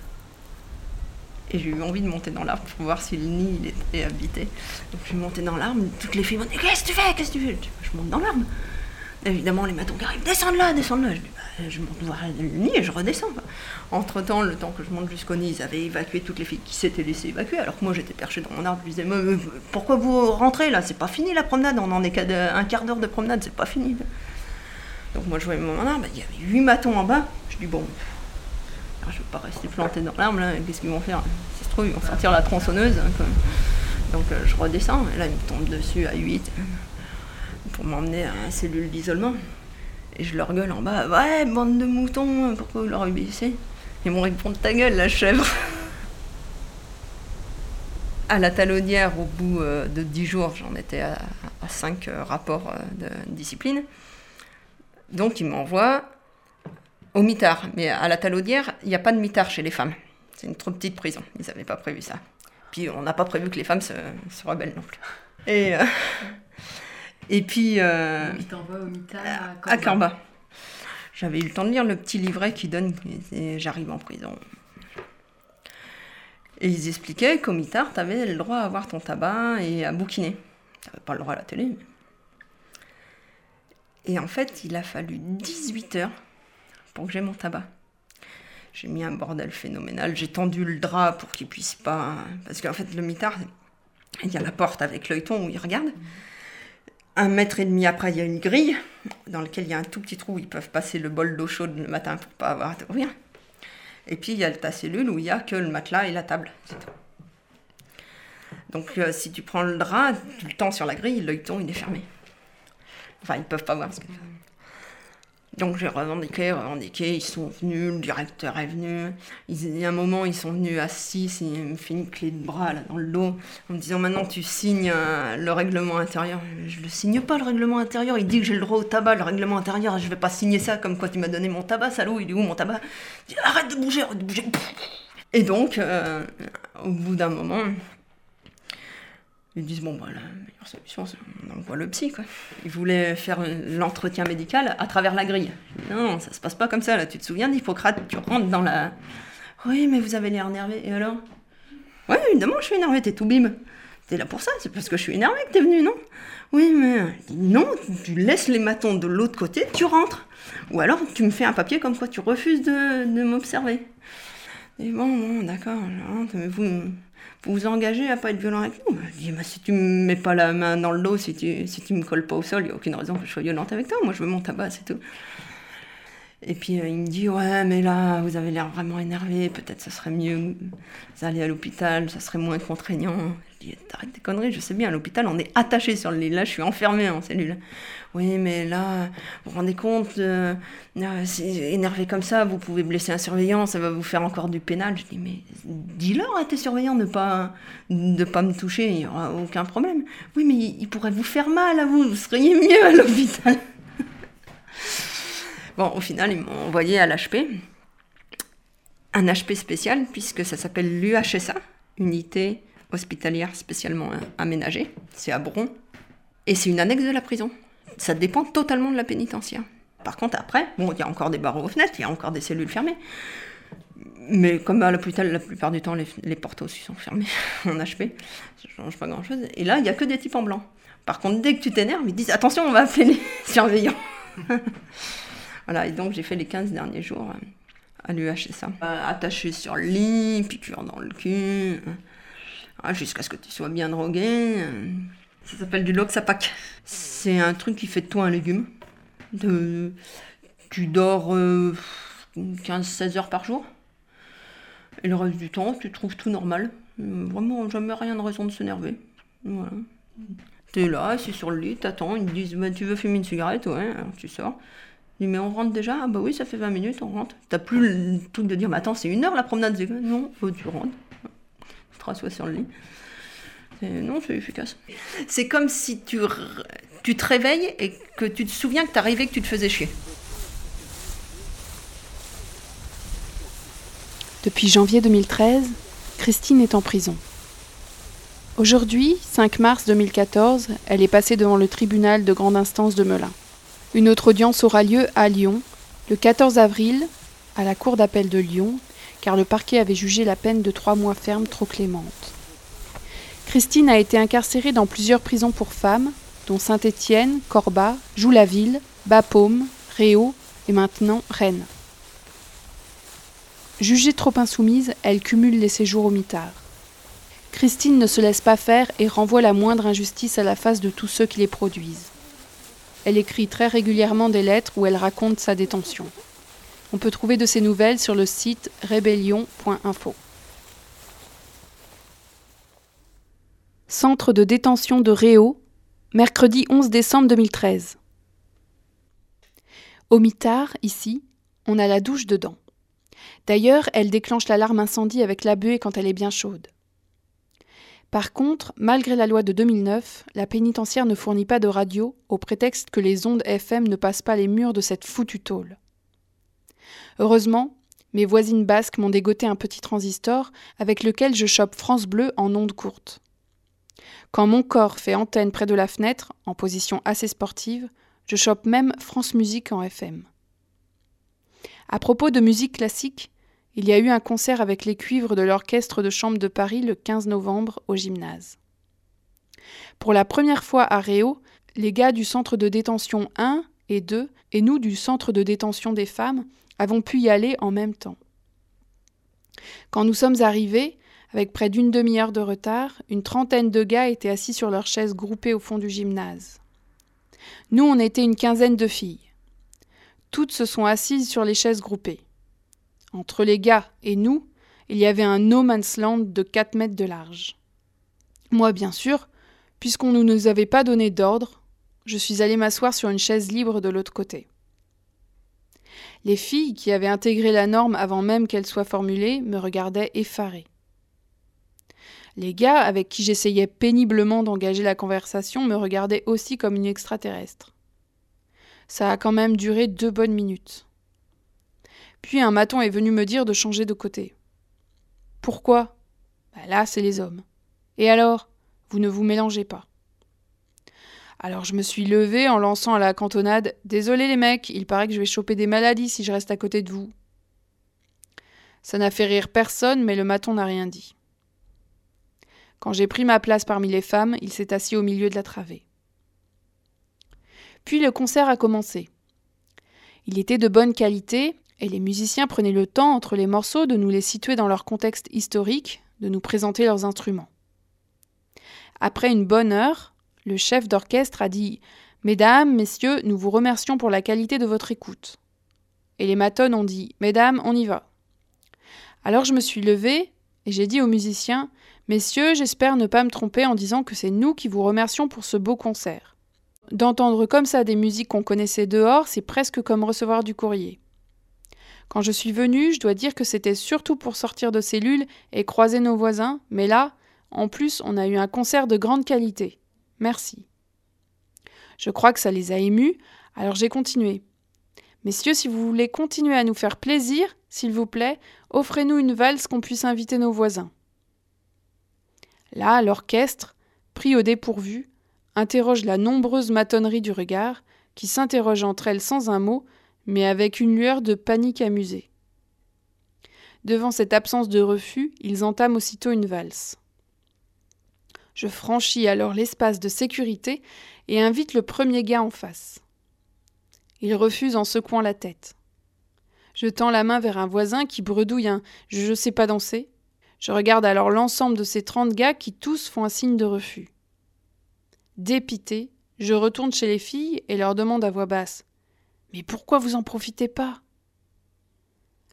Et j'ai eu envie de monter dans l'arbre pour voir si le nid était habité. Donc je suis montée dans l'arbre, toutes les filles m'ont dit Qu'est-ce que tu fais? Qu'est-ce que tu fais? Je monte dans l'arbre. Évidemment, les matons qui arrivent, descends de là, descends de là. Je dis, Bah, je monte voir le nid et je redescends. Entre temps, le temps que je monte jusqu'au nid, ils avaient évacué toutes les filles qui s'étaient laissées évacuer. Alors que moi, j'étais perchée dans mon arbre. Je disais, pourquoi vous rentrez là? C'est pas fini la promenade. On en est qu'à un quart d'heure de promenade, c'est pas fini. Donc moi, je voyais mon arbre. Il y avait huit matons en bas. Je dis, bon, alors, je vais pas rester planté dans l'arbre là. Qu'est-ce qu'ils vont faire? Si se trouve, ils vont sortir la tronçonneuse. hein. Donc euh, je redescends. Et là, ils me tombent dessus à 8 pour m'emmener à la cellule d'isolement. Et je leur gueule en bas, ouais, bande de moutons, pourquoi vous leur obéissez? Ils m'ont répondu ta gueule, la chèvre. À la talonnière, au bout euh, de 10 jours, j'en étais à, 5 rapports euh, de discipline. Donc ils m'envoient au mitard. Mais à la talonnière, il n'y a pas de mitard chez les femmes. C'est une trop petite prison. Ils n'avaient pas prévu ça. Puis on n'a pas prévu que les femmes se, rebellent non plus. Et, euh, et puis. euh, Il t'envoie au mitard à Corba. J'avais eu le temps de lire le petit livret qui donne J'arrive en prison. Et ils expliquaient qu'au mitard, tu avais le droit à avoir ton tabac et à bouquiner. Tu n'avais pas le droit à la télé. mais- Et en fait, il a fallu 18 heures pour que j'ai mon tabac. J'ai mis un bordel phénoménal. J'ai tendu le drap pour qu'il puisse pas. Parce qu'en fait, le mitard, il y a la porte avec l'œilleton où il regarde. Un mètre et demi après, il y a une grille dans laquelle il y a un tout petit trou où ils peuvent passer le bol d'eau chaude le matin pour pas avoir à ouvrir. Et puis il y a ta cellule où il y a que le matelas et la table. Donc euh, si tu prends le drap, tout le temps sur la grille, l'œilleton il est fermé. Enfin, ils peuvent pas voir ce que donc j'ai revendiqué, revendiqué, ils sont venus, le directeur est venu. Ils, il y a un moment, ils sont venus à 6, il me fait une clé de bras là, dans le dos, en me disant maintenant tu signes euh, le règlement intérieur. Je le signe pas le règlement intérieur, il dit que j'ai le droit au tabac, le règlement intérieur, je vais pas signer ça comme quoi tu m'as donné mon tabac, salaud, il est où mon tabac? Arrête de bouger, arrête de bouger. Et donc, euh, au bout d'un moment, ils disent bon, bah, la meilleure solution, c'est on envoie le psy. Quoi. Ils voulaient faire l'entretien médical à travers la grille. Non, ça se passe pas comme ça. Là. Tu te souviens d'Hippocrate? Tu rentres dans la. Oui, mais vous avez l'air énervé. Et alors? Ouais, évidemment, je suis énervé. T'es tout bim. T'es là pour ça. C'est parce que je suis énervé que t'es venu, non? Oui, mais non. Tu laisses les matons de l'autre côté. Tu rentres. Ou alors tu me fais un papier comme quoi tu refuses de, m'observer. Et bon, bon, d'accord. je rentre, Mais vous, vous vous engagez à pas être violent avec nous dis, bah, si tu me mets pas la main dans le dos, si tu, si tu me colles pas au sol, il n'y a aucune raison que je sois violente avec toi. Moi, je veux mon tabac, c'est tout. Et puis euh, il me dit ouais mais là vous avez l'air vraiment énervé, peut-être ça serait mieux d'aller à l'hôpital, ça serait moins contraignant. Je dis t'arrêtes tes conneries, je sais bien à l'hôpital on est attaché sur le lit, là je suis enfermée en cellule. Oui mais là vous vous rendez compte, euh, euh, énervé comme ça vous pouvez blesser un surveillant, ça va vous faire encore du pénal. Je dis mais dis-leur à tes surveillants de pas de pas me toucher, il y aura aucun problème. Oui mais il pourrait vous faire mal à vous, vous seriez mieux à l'hôpital. [LAUGHS] Bon, au final, ils m'ont envoyé à l'HP. Un HP spécial, puisque ça s'appelle l'UHSA, Unité hospitalière spécialement aménagée. C'est à Bron. Et c'est une annexe de la prison. Ça dépend totalement de la pénitentiaire. Par contre, après, bon, il y a encore des barreaux aux fenêtres, il y a encore des cellules fermées. Mais comme à l'hôpital, la plupart du temps, les, portes aussi sont fermées [LAUGHS] en HP. Ça change pas grand-chose. Et là, il n'y a que des types en blanc. Par contre, dès que tu t'énerves, ils disent attention, on va appeler les [LAUGHS] surveillants. Voilà, et donc j'ai fait les 15 derniers jours euh, à l'UHSA. Euh, attaché sur le lit, piqûre dans le cul, euh, jusqu'à ce que tu sois bien drogué. Ça s'appelle du Loxapac. C'est un truc qui fait de toi un légume. Tu dors 15-16 heures par jour. Et le reste du temps, tu trouves tout normal. Vraiment, jamais rien de raison de s'énerver. Voilà. T'es là, c'est sur le lit, t'attends, ils te disent bah, Tu veux fumer une cigarette? Ouais, tu sors. Je dis, mais on rentre déjà? Ah bah oui, ça fait 20 minutes, on rentre. T'as plus le truc de dire Mais attends, c'est une heure la promenade Non, faut tu rentres. Tu te rassois sur le lit. Non, c'est efficace. C'est comme si tu, tu te réveilles et que tu te souviens que t'es arrivé que tu te faisais chier. Depuis janvier 2013, Christine est en prison. Aujourd'hui, 5 mars 2014, elle est passée devant le tribunal de grande instance de Melun. Une autre audience aura lieu à Lyon le 14 avril à la cour d'appel de Lyon, car le parquet avait jugé la peine de trois mois ferme trop clémente. Christine a été incarcérée dans plusieurs prisons pour femmes, dont Saint-Étienne, Corbat, Joux-la-Ville, Bapaume, Réau et maintenant Rennes. Jugée trop insoumise, elle cumule les séjours au mitard. Christine ne se laisse pas faire et renvoie la moindre injustice à la face de tous ceux qui les produisent. Elle écrit très régulièrement des lettres où elle raconte sa détention. On peut trouver de ses nouvelles sur le site rébellion.info. Centre de détention de Réau, mercredi 11 décembre 2013. Au mitard, ici, on a la douche dedans. D'ailleurs, elle déclenche l'alarme incendie avec la buée quand elle est bien chaude. Par contre, malgré la loi de 2009, la pénitentiaire ne fournit pas de radio au prétexte que les ondes FM ne passent pas les murs de cette foutue tôle. Heureusement, mes voisines basques m'ont dégoté un petit transistor avec lequel je chope France Bleu en ondes courtes. Quand mon corps fait antenne près de la fenêtre, en position assez sportive, je chope même France Musique en FM. À propos de musique classique, il y a eu un concert avec les cuivres de l'Orchestre de Chambre de Paris le 15 novembre au gymnase. Pour la première fois à Réau, les gars du centre de détention 1 et 2 et nous du centre de détention des femmes avons pu y aller en même temps. Quand nous sommes arrivés, avec près d'une demi-heure de retard, une trentaine de gars étaient assis sur leurs chaises groupées au fond du gymnase. Nous, on était une quinzaine de filles. Toutes se sont assises sur les chaises groupées. Entre les gars et nous, il y avait un no man's land de 4 mètres de large. Moi, bien sûr, puisqu'on ne nous avait pas donné d'ordre, je suis allé m'asseoir sur une chaise libre de l'autre côté. Les filles qui avaient intégré la norme avant même qu'elle soit formulée me regardaient effarées. Les gars avec qui j'essayais péniblement d'engager la conversation me regardaient aussi comme une extraterrestre. Ça a quand même duré deux bonnes minutes. Puis un maton est venu me dire de changer de côté. Pourquoi? Bah Là, c'est les hommes. Et alors? Vous ne vous mélangez pas. Alors je me suis levée en lançant à la cantonade Désolé les mecs, il paraît que je vais choper des maladies si je reste à côté de vous. Ça n'a fait rire personne, mais le maton n'a rien dit. Quand j'ai pris ma place parmi les femmes, il s'est assis au milieu de la travée. Puis le concert a commencé. Il était de bonne qualité, et les musiciens prenaient le temps entre les morceaux de nous les situer dans leur contexte historique, de nous présenter leurs instruments. Après une bonne heure, le chef d'orchestre a dit Mesdames, Messieurs, nous vous remercions pour la qualité de votre écoute. et les matonnes ont dit Mesdames, on y va. Alors je me suis levée et j'ai dit aux musiciens Messieurs, j'espère ne pas me tromper en disant que c'est nous qui vous remercions pour ce beau concert. D'entendre comme ça des musiques qu'on connaissait dehors, c'est presque comme recevoir du courrier. Quand je suis venue, je dois dire que c'était surtout pour sortir de cellule et croiser nos voisins, mais là, en plus, on a eu un concert de grande qualité. Merci. Je crois que ça les a émus, alors j'ai continué. Messieurs, si vous voulez continuer à nous faire plaisir, s'il vous plaît, offrez-nous une valse qu'on puisse inviter nos voisins. Là, l'orchestre, pris au dépourvu, interroge la nombreuse matonnerie du regard, qui s'interroge entre elles sans un mot, mais avec une lueur de panique amusée. Devant cette absence de refus, ils entament aussitôt une valse. Je franchis alors l'espace de sécurité et invite le premier gars en face. Il refuse en secouant la tête. Je tends la main vers un voisin qui bredouille un je ne sais pas danser. Je regarde alors l'ensemble de ces trente gars qui tous font un signe de refus. Dépité, je retourne chez les filles et leur demande à voix basse Mais pourquoi vous en profitez pas?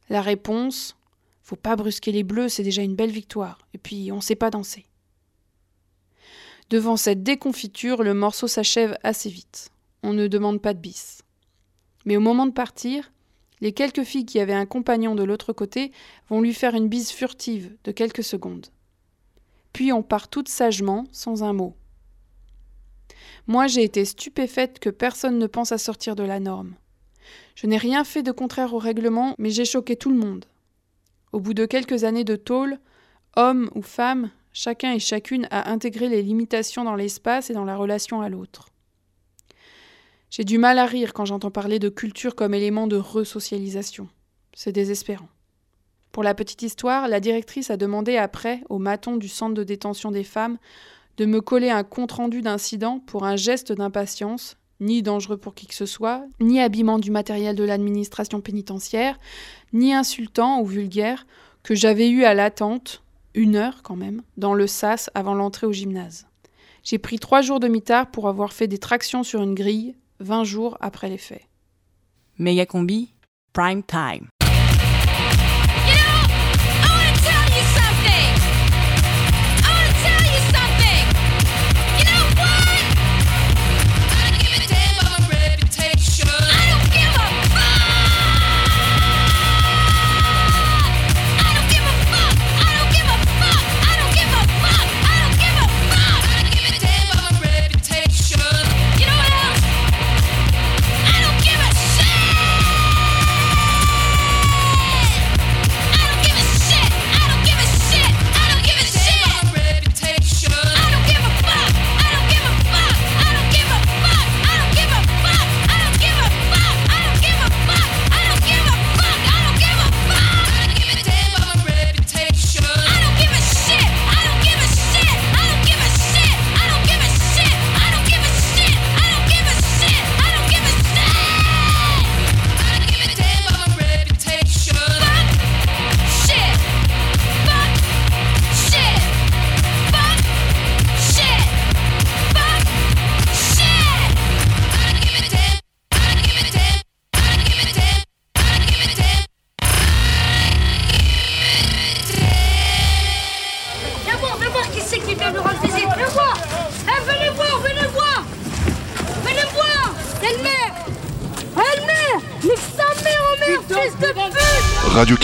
La réponse Faut pas brusquer les bleus, c'est déjà une belle victoire. Et puis, on sait pas danser. Devant cette déconfiture, le morceau s'achève assez vite. On ne demande pas de bis. Mais au moment de partir, les quelques filles qui avaient un compagnon de l'autre côté vont lui faire une bise furtive de quelques secondes. Puis on part toutes sagement, sans un mot. Moi, j'ai été stupéfaite que personne ne pense à sortir de la norme. Je n'ai rien fait de contraire au règlement, mais j'ai choqué tout le monde. Au bout de quelques années de tôle, hommes ou femmes, chacun et chacune a intégré les limitations dans l'espace et dans la relation à l'autre. J'ai du mal à rire quand j'entends parler de culture comme élément de resocialisation. C'est désespérant. Pour la petite histoire, la directrice a demandé après au maton du centre de détention des femmes de me coller un compte-rendu d'incident pour un geste d'impatience, ni dangereux pour qui que ce soit, ni habillement du matériel de l'administration pénitentiaire, ni insultant ou vulgaire, que j'avais eu à l'attente, une heure quand même, dans le sas avant l'entrée au gymnase. J'ai pris trois jours de mitard pour avoir fait des tractions sur une grille, 20 jours après les faits. Méga combi, prime time.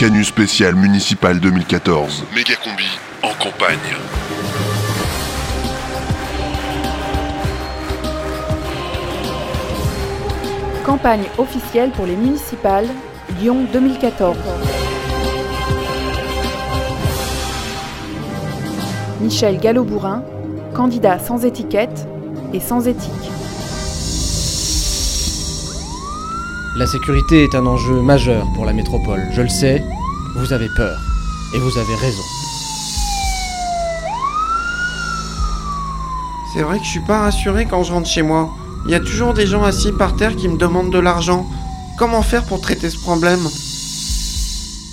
Pute. Radio Canu spécial municipal 2014. Méga combi en campagne. Campagne officielle pour les municipales, Lyon 2014. Michel Gallo-Bourrin, candidat sans étiquette et sans éthique. La sécurité est un enjeu majeur pour la métropole. Je le sais, vous avez peur. Et vous avez raison. C'est vrai que je suis pas rassuré quand je rentre chez moi. Il y a toujours des gens assis par terre qui me demandent de l'argent. Comment faire pour traiter ce problème?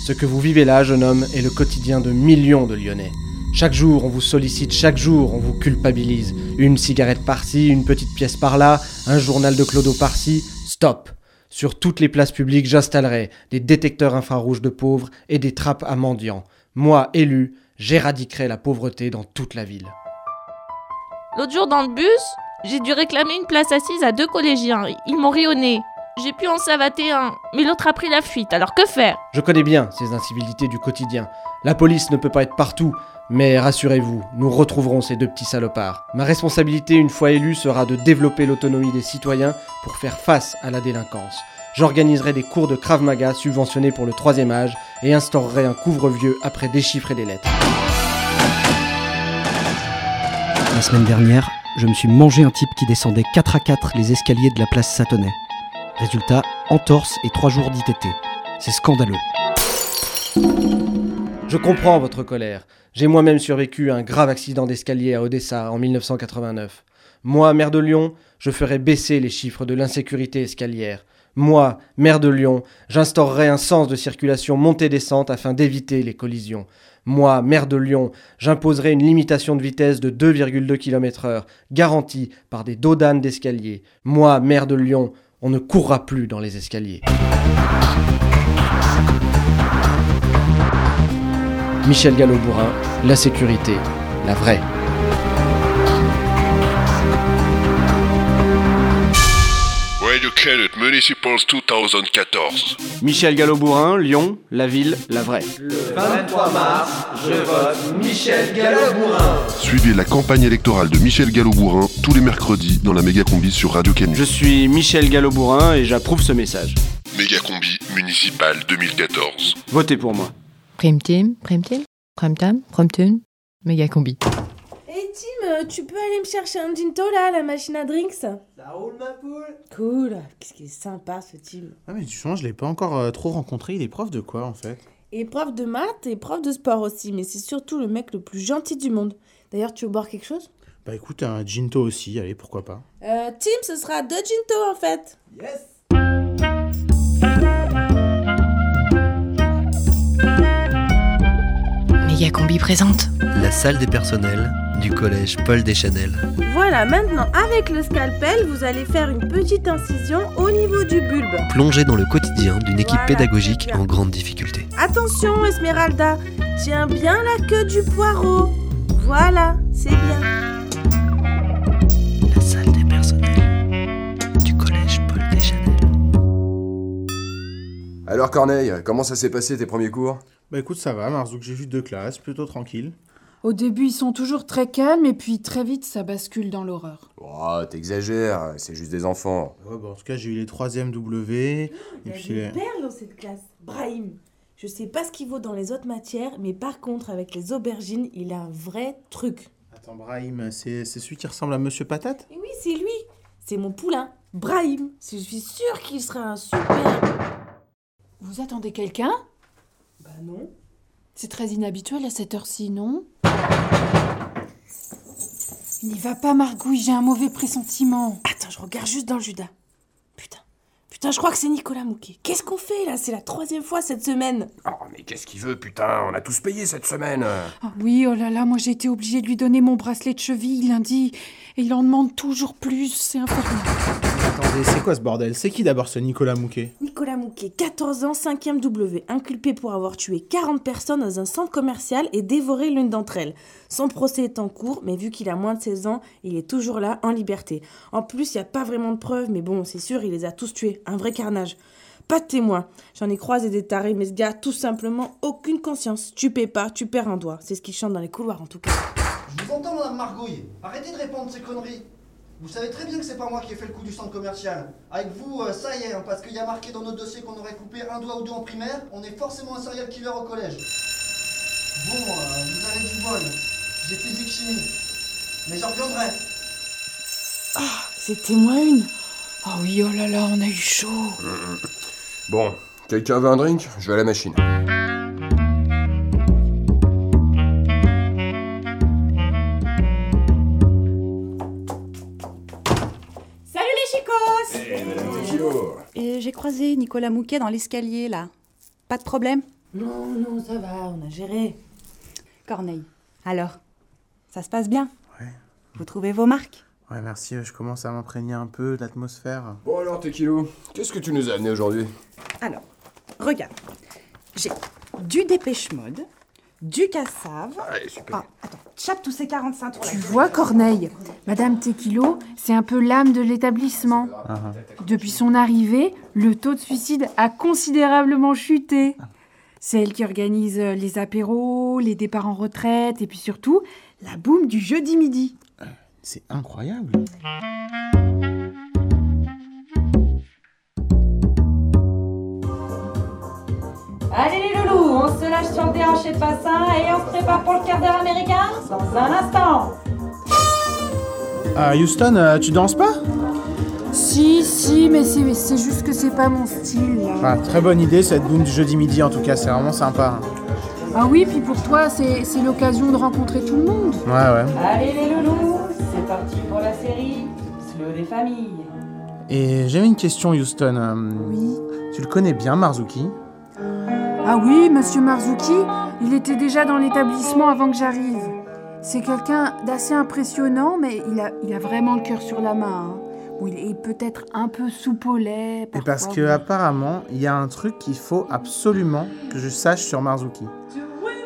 Ce que vous vivez là, jeune homme, est le quotidien de millions de Lyonnais. Chaque jour, on vous sollicite, chaque jour, on vous culpabilise. Une cigarette par-ci, une petite pièce par-là, un journal de Clodo par-ci. Stop Sur toutes les places publiques, j'installerai des détecteurs infrarouges de pauvres et des trappes à mendiants. Moi, élu, j'éradiquerai la pauvreté dans toute la ville. L'autre jour dans le bus, j'ai dû réclamer une place assise à deux collégiens. Ils m'ont nez. J'ai pu en savater un, mais l'autre a pris la fuite, alors que faire? Je connais bien ces incivilités du quotidien. La police ne peut pas être partout, mais rassurez-vous, nous retrouverons ces deux petits salopards. Ma responsabilité, une fois élu, sera de développer l'autonomie des citoyens pour faire face à la délinquance. J'organiserai des cours de Krav Maga subventionnés pour le troisième âge et instaurerai un couvre-vieux après déchiffrer des lettres. La semaine dernière, je me suis mangé un type qui descendait 4 à 4 les escaliers de la place Satonnet. Résultat, entorse et 3 jours d'ITT. C'est scandaleux. Je comprends votre colère. J'ai moi-même survécu à un grave accident d'escalier à Odessa en 1989. Moi, maire de Lyon, je ferai baisser les chiffres de l'insécurité escalière. Moi, maire de Lyon, j'instaurerai un sens de circulation montée-descente afin d'éviter les collisions. Moi, maire de Lyon, j'imposerai une limitation de vitesse de 2,2 km/h, garantie par des dodanes d'escalier. Moi, maire de Lyon, on ne courra plus dans les escaliers. Michel Gallo-Bourrin, la sécurité, la vraie. Educated Municipals 2014. Michel Gallo-Bourrin, Lyon, la ville, la vraie. Le 23 mars, je vote Michel Gallo-Bourrin. Suivez la campagne électorale de Michel Gallo-Bourrin tous les mercredis dans la méga combi sur Radio Canu. Je suis Michel Gallo-Bourrin et j'approuve ce message. Méga combi municipal 2014. Votez pour moi. Prime team, prime team, prime time, prime tune, méga combi. Tim, euh, tu peux aller me chercher un ginto là, à la machine à drinks Ça roule ma poule Cool, qu'est-ce qu'il est sympa ce Tim. Ah mais tu vois, je l'ai pas encore euh, trop rencontré, il est prof de quoi en fait? Et prof de maths et prof de sport aussi, mais c'est surtout le mec le plus gentil du monde. D'ailleurs, tu veux boire quelque chose? Bah écoute, un ginto aussi, allez, pourquoi pas. euh, Tim, ce sera deux ginto en fait. Yes Méga combi présente. La salle des personnels du collège Paul Deschanel. Voilà, maintenant avec le scalpel, vous allez faire une petite incision au niveau du bulbe. Plongé dans le quotidien d'une équipe Voilà, pédagogique en grande difficulté. Attention Esmeralda, tiens bien la queue du poireau. Voilà, c'est bien. La salle des personnels du collège Paul Deschanel. Alors Corneille, comment ça s'est passé tes premiers cours? Bah écoute, ça va, Marzouk, j'ai vu deux classes, plutôt tranquille. Au début, ils sont toujours très calmes et puis très vite, ça bascule dans l'horreur. Oh, t'exagères, c'est juste des enfants. Ouais, bah en tout cas, j'ai eu les 3e W. Et Il y a puis des perles dans cette classe. Brahim, je sais pas ce qu'il vaut dans les autres matières, mais par contre, avec les aubergines, il a un vrai truc. Attends, Brahim, c'est c'est celui qui ressemble à Monsieur Patate? Et oui, c'est lui. C'est mon poulain, Brahim. Je suis sûre qu'il sera un super. Vous attendez quelqu'un? Bah non. C'est très inhabituel à cette heure-ci, non? N'y va pas, Margouille, j'ai un mauvais pressentiment. Attends, je regarde juste dans le Judas. Putain. Putain, je crois que c'est Nicolas Mouquet. Qu'est-ce qu'on fait là? C'est la troisième fois cette semaine. Oh, mais qu'est-ce qu'il veut, putain? On a tous payé cette semaine. Ah oui, oh là là, moi j'ai été obligée de lui donner mon bracelet de cheville lundi et il en demande toujours plus, c'est infernal. C'est quoi ce bordel? C'est qui d'abord ce Nicolas Mouquet? Nicolas Mouquet, 14 ans, 5ème W, inculpé pour avoir tué 40 personnes dans un centre commercial et dévoré l'une d'entre elles. Son procès est en cours, mais vu qu'il a moins de 16 ans, il est toujours là, en liberté. En plus, il n'y a pas vraiment de preuves, mais bon, c'est sûr, il les a tous tués. Un vrai carnage. Pas de témoins. J'en ai croisé des tarés, mais ce gars a tout simplement aucune conscience. Tu paies pas, tu perds un doigt. C'est ce qu'il chante dans les couloirs en tout cas. Je vous entends, madame Margouille. Arrêtez de répondre ces conneries. Vous savez très bien que c'est pas moi qui ai fait le coup du centre commercial. Avec vous, euh, ça y est, hein, parce qu'il y a marqué dans notre dossier qu'on aurait coupé un doigt ou deux en primaire, on est forcément un serial killer au collège. Bon, euh, vous avez du bol. J'ai physique chimie. Mais j'en reviendrai. Ah, c'était moins une. Ah oui, oh là là, on a eu chaud. Bon, quelqu'un veut un drink? Je vais à la machine. J'ai croisé Nicolas Mouquet dans l'escalier, là. Pas de problème? Non, non, ça va, on a géré. Corneille, alors Ça se passe bien? Ouais. Vous trouvez vos marques? Ouais, merci, je commence à m'imprégner un peu de l'atmosphère. Bon alors, Tequilo, qu'est-ce que tu nous as amené aujourd'hui? Alors, regarde. J'ai du dépêche mode, du cassave. Allez, super. Ah, attends, chape tous ces 45 tours Tu vois, Corneille, Madame Tequilo, c'est un peu l'âme de l'établissement. Ah, Depuis son arrivée, le taux de suicide a considérablement chuté. C'est elle qui organise euh, les apéros, les départs en retraite et puis surtout la boum du jeudi midi. C'est incroyable. Allez on se lâche sur le déhanché de bassin et on se prépare pour le quart d'heure américain dans un instant. Ah, Houston, euh, tu danses pas? Si, si, mais c'est mais c'est juste que c'est pas mon style. là. Ah, très bonne idée cette boom du jeudi midi en tout cas, c'est vraiment sympa. Ah oui, puis pour toi, c'est c'est l'occasion de rencontrer tout le monde. Ouais, ouais. Allez les loulous, c'est parti pour la série Slow des familles. Et j'avais une question, Houston. euh, Oui. Tu le connais bien, Marzuki? Ah oui, monsieur Marzuki, il était déjà dans l'établissement avant que j'arrive. C'est quelqu'un d'assez impressionnant, mais il a, il a vraiment le cœur sur la main. hein. Bon, il est peut-être un peu soupe au lait. Et parce que apparemment, il y a un truc qu'il faut absolument que je sache sur Marzuki.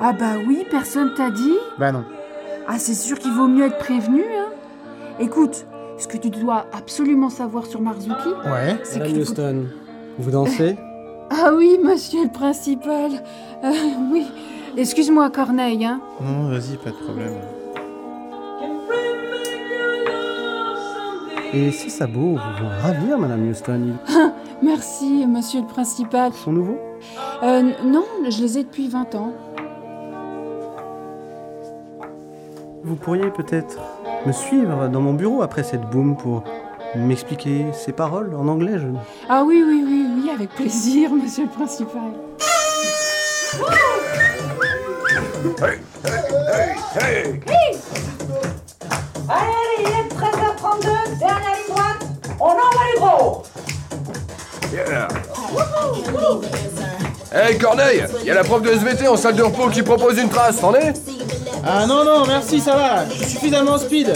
Ah bah oui, personne t'a dit? Bah non. Ah, c'est sûr qu'il vaut mieux être prévenu, hein. Écoute, ce que tu dois absolument savoir sur Marzuki, Ouais. c'est faut... Houston, vous dansez? Ah oui, monsieur le principal. Euh, oui. Excuse-moi, Corneille, hein. Non, vas-y, pas de problème. Et ces sabots vous vont ravir, Madame Houston. Merci, monsieur le principal. Ils sont nouveaux? Euh, non, je les ai depuis 20 ans. Vous pourriez peut-être me suivre dans mon bureau après cette boom pour m'expliquer ces paroles en anglais. Je... Ah oui, oui, oui, oui, avec plaisir, [LAUGHS] monsieur le principal. Hey, hey, hey, hey Allez, allez, il est 13h32, dernière ligne droite, on envoie les gros Yeah. Hey Corneille, y a la prof de SVT en salle de repos qui propose une trace, t'en es Ah non, non, merci, ça va. Je suis suffisamment speed.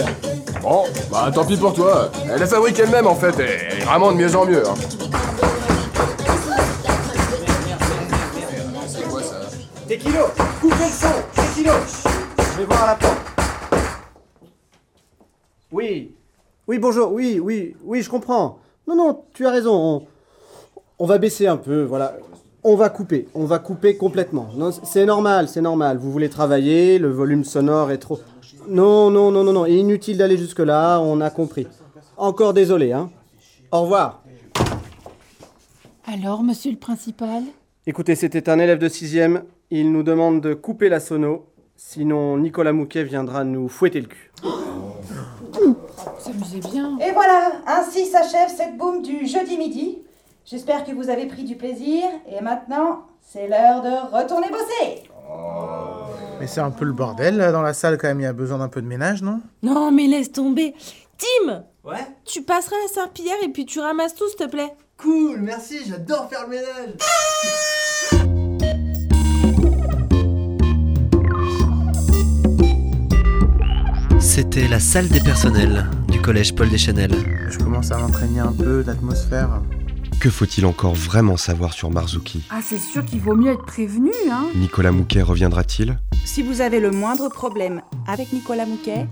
Bon, bah tant pis pour toi. Elle la fabrique elle-même en fait, et est vraiment de mieux en mieux. C'est quoi ça Tequilo, coupez le son Tequilo Je vais voir à la porte. Oui, oui, bonjour, oui, oui, oui, je comprends. Non, non, tu as raison, on, va baisser un peu, voilà. On va couper, on va couper complètement. C'est normal, c'est normal. Vous voulez travailler, le volume sonore est trop... Non, non, non, non, non, inutile d'aller jusque-là, on a compris. Encore désolé, hein. Au revoir. Alors, monsieur le principal? Écoutez, c'était un élève de 6ème. Il nous demande de couper la sono. Sinon, Nicolas Mouquet viendra nous fouetter le cul. Bien. Et voilà, ainsi s'achève cette boum du jeudi midi. J'espère que vous avez pris du plaisir, et maintenant, c'est l'heure de retourner bosser Mais c'est un peu le bordel là dans la salle quand même, il y a besoin d'un peu de ménage, non? Non, mais laisse tomber. Tim Ouais? Tu passeras la serpillière et puis tu ramasses tout, s'il te plaît. Cool, merci, j'adore faire le ménage. C'était la salle des personnels du collège Paul Deschanel. Je commence à m'imprégner un peu de l'atmosphère. Que faut-il encore vraiment savoir sur Marzuki? Ah, c'est sûr qu'il vaut mieux être prévenu, hein. Nicolas Mouquet reviendra-t-il? Si vous avez le moindre problème avec Nicolas Mouquet,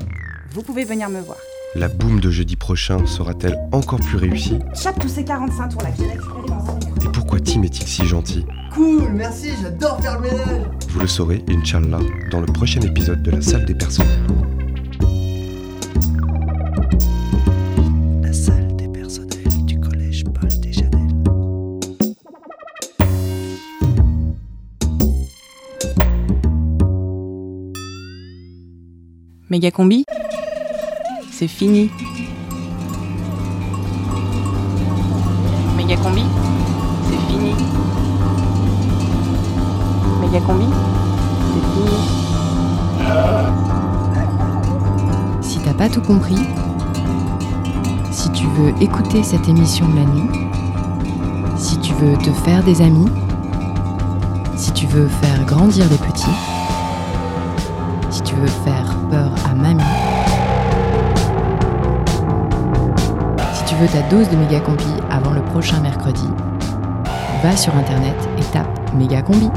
vous pouvez venir me voir. La boum de jeudi prochain sera-t-elle encore plus réussie? Chape tous ces 45 tours là que j'ai récupérés dans un. Et pourquoi Tim est-il si gentil? Cool, merci, j'adore faire le ménage. Vous le saurez, Inch'Allah, dans le prochain épisode de la salle des personnels. Méga combi C'est fini. Méga combi C'est fini. Méga combi C'est fini. Si t'as pas tout compris, si tu veux écouter cette émission la nuit, si tu veux te faire des amis, si tu veux faire grandir des petits, veux ta dose de Mégacombi avant le prochain mercredi, va sur internet et tape Mégacombi.